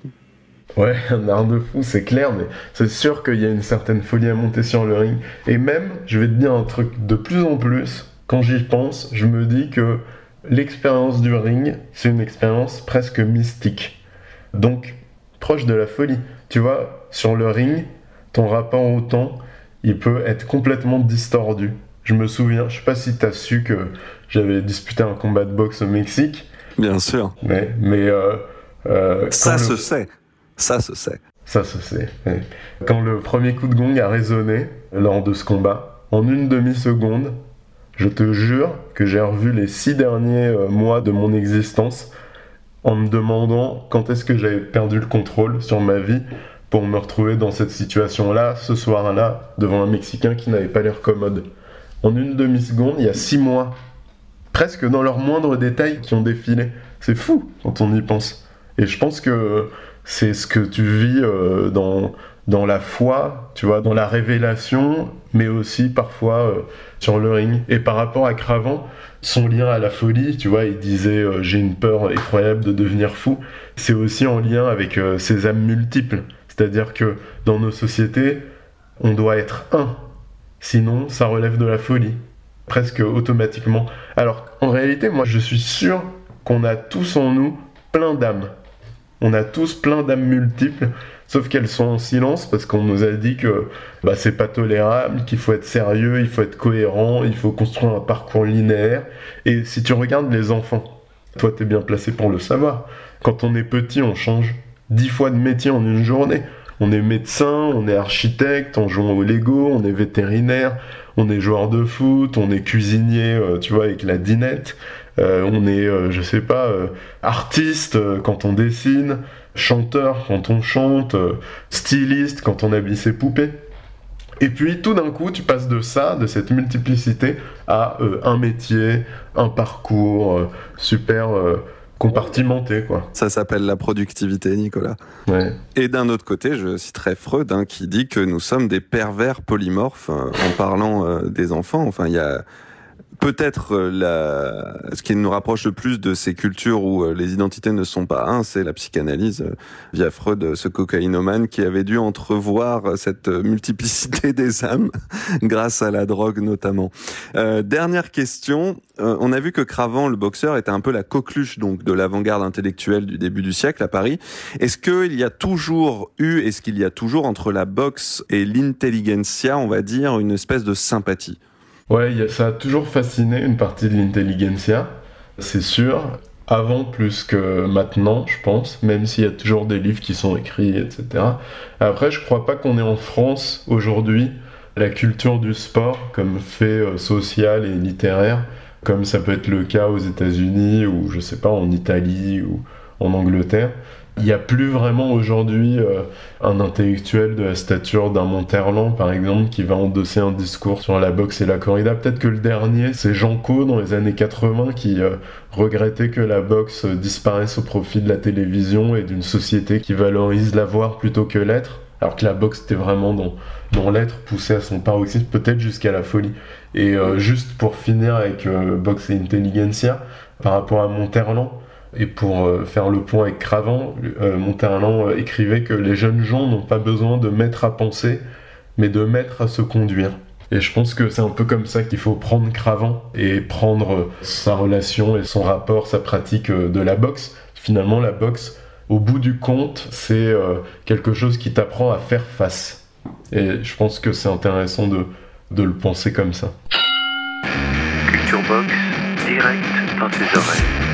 Ouais, un art de fou, c'est clair, mais c'est sûr qu'il y a une certaine folie à monter sur le ring. Et même, je vais te dire un truc de plus en plus, quand j'y pense, je me dis que l'expérience du ring, c'est une expérience presque mystique. Donc, proche de la folie. Tu vois, sur le ring, ton rapport au temps, il peut être complètement distordu. Je me souviens, je sais pas si t'as su que j'avais disputé un combat de boxe au Mexique, Bien sûr. mais, mais euh, euh, Ça se sait. Ça se sait. Ça se sait. Quand le premier coup de gong a résonné lors de ce combat, en une demi-seconde, je te jure que j'ai revu les six derniers euh, mois de mon existence en me demandant quand est-ce que j'avais perdu le contrôle sur ma vie pour me retrouver dans cette situation-là, ce soir-là, devant un Mexicain qui n'avait pas l'air commode. En une demi-seconde, il y a six mois, presque dans leurs moindres détails qui ont défilé. C'est fou quand on y pense. Et je pense que c'est ce que tu vis euh, dans, dans la foi, tu vois, dans la révélation, mais aussi parfois euh, sur le ring. Et par rapport à Cravant, son lien à la folie, tu vois, il disait euh, j'ai une peur effroyable de devenir fou. C'est aussi en lien avec ces âmes multiples. C'est-à-dire que dans nos sociétés, on doit être un. Sinon, ça relève de la folie, presque automatiquement. Alors, en réalité, moi, je suis sûr qu'on a tous en nous plein d'âmes. On a tous plein d'âmes multiples, sauf qu'elles sont en silence parce qu'on nous a dit que bah, c'est pas tolérable, qu'il faut être sérieux, il faut être cohérent, il faut construire un parcours linéaire. Et si tu regardes les enfants, toi t'es bien placé pour le savoir, quand on est petit, on change dix fois de métier en une journée. On est médecin, on est architecte, on joue au Lego, on est vétérinaire, on est joueur de foot, on est cuisinier, euh, tu vois, avec la dinette. Euh, on est, euh, je sais pas, euh, artiste euh, quand on dessine, chanteur quand on chante, styliste quand on habille ses poupées. Et puis tout d'un coup, tu passes de ça, de cette multiplicité, à un métier, un parcours super compartimenté, quoi. Ça s'appelle la productivité, Nicolas. Ouais. Et d'un autre côté, je citerai Freud, hein, qui dit que nous sommes des pervers polymorphes euh, en parlant euh, des enfants. Enfin, il y a peut-être euh, la... ce qui nous rapproche le plus de ces cultures où euh, les identités ne sont pas un, c'est la psychanalyse euh, via Freud, ce cocaïnomane qui avait dû entrevoir cette multiplicité des âmes grâce à la drogue notamment. Euh, dernière question, euh, on a vu que Cravant, le boxeur, était un peu la coqueluche donc de l'avant-garde intellectuelle du début du siècle à Paris. Est-ce qu'il y a toujours eu, est-ce qu'il y a toujours entre la boxe et l'intelligentsia, on va dire, une espèce de sympathie? Ouais, ça a toujours fasciné une partie de l'intelligentsia, c'est sûr. Avant plus que maintenant, je pense, même s'il y a toujours des livres qui sont écrits, etc. Après, je crois pas qu'on est en France aujourd'hui la culture du sport comme fait euh, social et littéraire, comme ça peut être le cas aux États-Unis ou je sais pas en Italie ou en Angleterre. Il n'y a plus vraiment aujourd'hui euh, un intellectuel de la stature d'un Monterland, par exemple, qui va endosser un discours sur la boxe et la corrida. Peut-être que le dernier, c'est Jean Co dans les années 80 qui euh, regrettait que la boxe euh, disparaisse au profit de la télévision et d'une société qui valorise l'avoir plutôt que l'être. Alors que la boxe était vraiment dans, dans l'être poussé à son paroxysme, peut-être jusqu'à la folie. Et juste pour finir avec boxe et intelligentsia, par rapport à Monterland, et pour euh, faire le point avec Cravant, euh, Monterland euh, écrivait que les jeunes gens n'ont pas besoin de maître à penser, mais de maître à se conduire. Et je pense que c'est un peu comme ça qu'il faut prendre Cravant et prendre sa relation et son rapport, sa pratique de la boxe. Finalement, la boxe, au bout du compte, c'est quelque chose qui t'apprend à faire face. Et je pense que c'est intéressant de, de le penser comme ça. Culture Box, direct dans tes oreilles.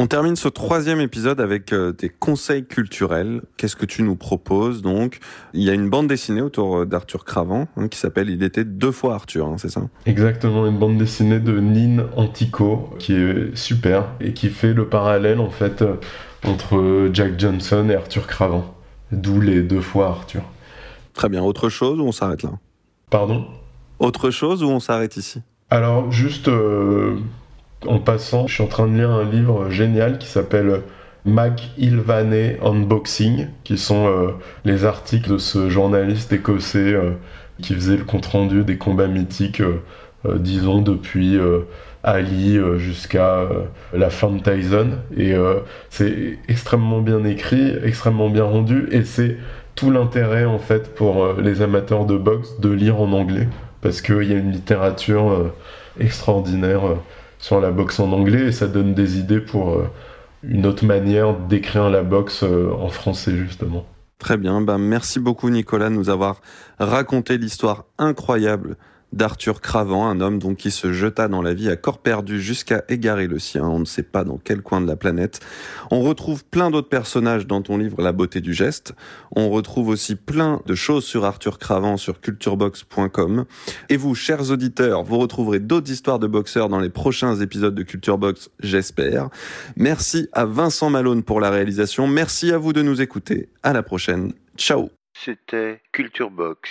On termine ce troisième épisode avec euh, des conseils culturels. Qu'est-ce que tu nous proposes donc? Il y a une bande dessinée autour euh, d'Arthur Cravant hein, qui s'appelle Il était deux fois Arthur, hein, c'est ça? Exactement, une bande dessinée de Nin Antico qui est super et qui fait le parallèle en fait euh, entre Jack Johnson et Arthur Cravant. D'où les deux fois Arthur. Très bien. Autre chose ou on s'arrête là? Pardon? Autre chose ou on s'arrête ici? Alors juste euh, en passant, je suis en train de lire un livre génial qui s'appelle Mac Ilvaney Unboxing, qui sont euh, les articles de ce journaliste écossais euh, qui faisait le compte-rendu des combats mythiques, euh, disons, depuis Ali jusqu'à la fin de Tyson. Et c'est extrêmement bien écrit, extrêmement bien rendu, et c'est tout l'intérêt en fait pour les amateurs de boxe de lire en anglais, parce qu'il y a une littérature extraordinaire sur la boxe en anglais, et ça donne des idées pour euh, une autre manière d'écrire la boxe euh, en français justement. Très bien. Ben, merci beaucoup Nicolas de nous avoir raconté l'histoire incroyable d'Arthur Cravant, un homme donc qui se jeta dans la vie à corps perdu jusqu'à égarer le sien. On ne sait pas dans quel coin de la planète. On retrouve plein d'autres personnages dans ton livre La beauté du geste. On retrouve aussi plein de choses sur Arthur Cravant sur culturebox.com. Et vous, chers auditeurs, vous retrouverez d'autres histoires de boxeurs dans les prochains épisodes de Culture Box, j'espère. Merci à Vincent Malone pour la réalisation. Merci à vous de nous écouter. À la prochaine. Ciao. C'était Culture Box.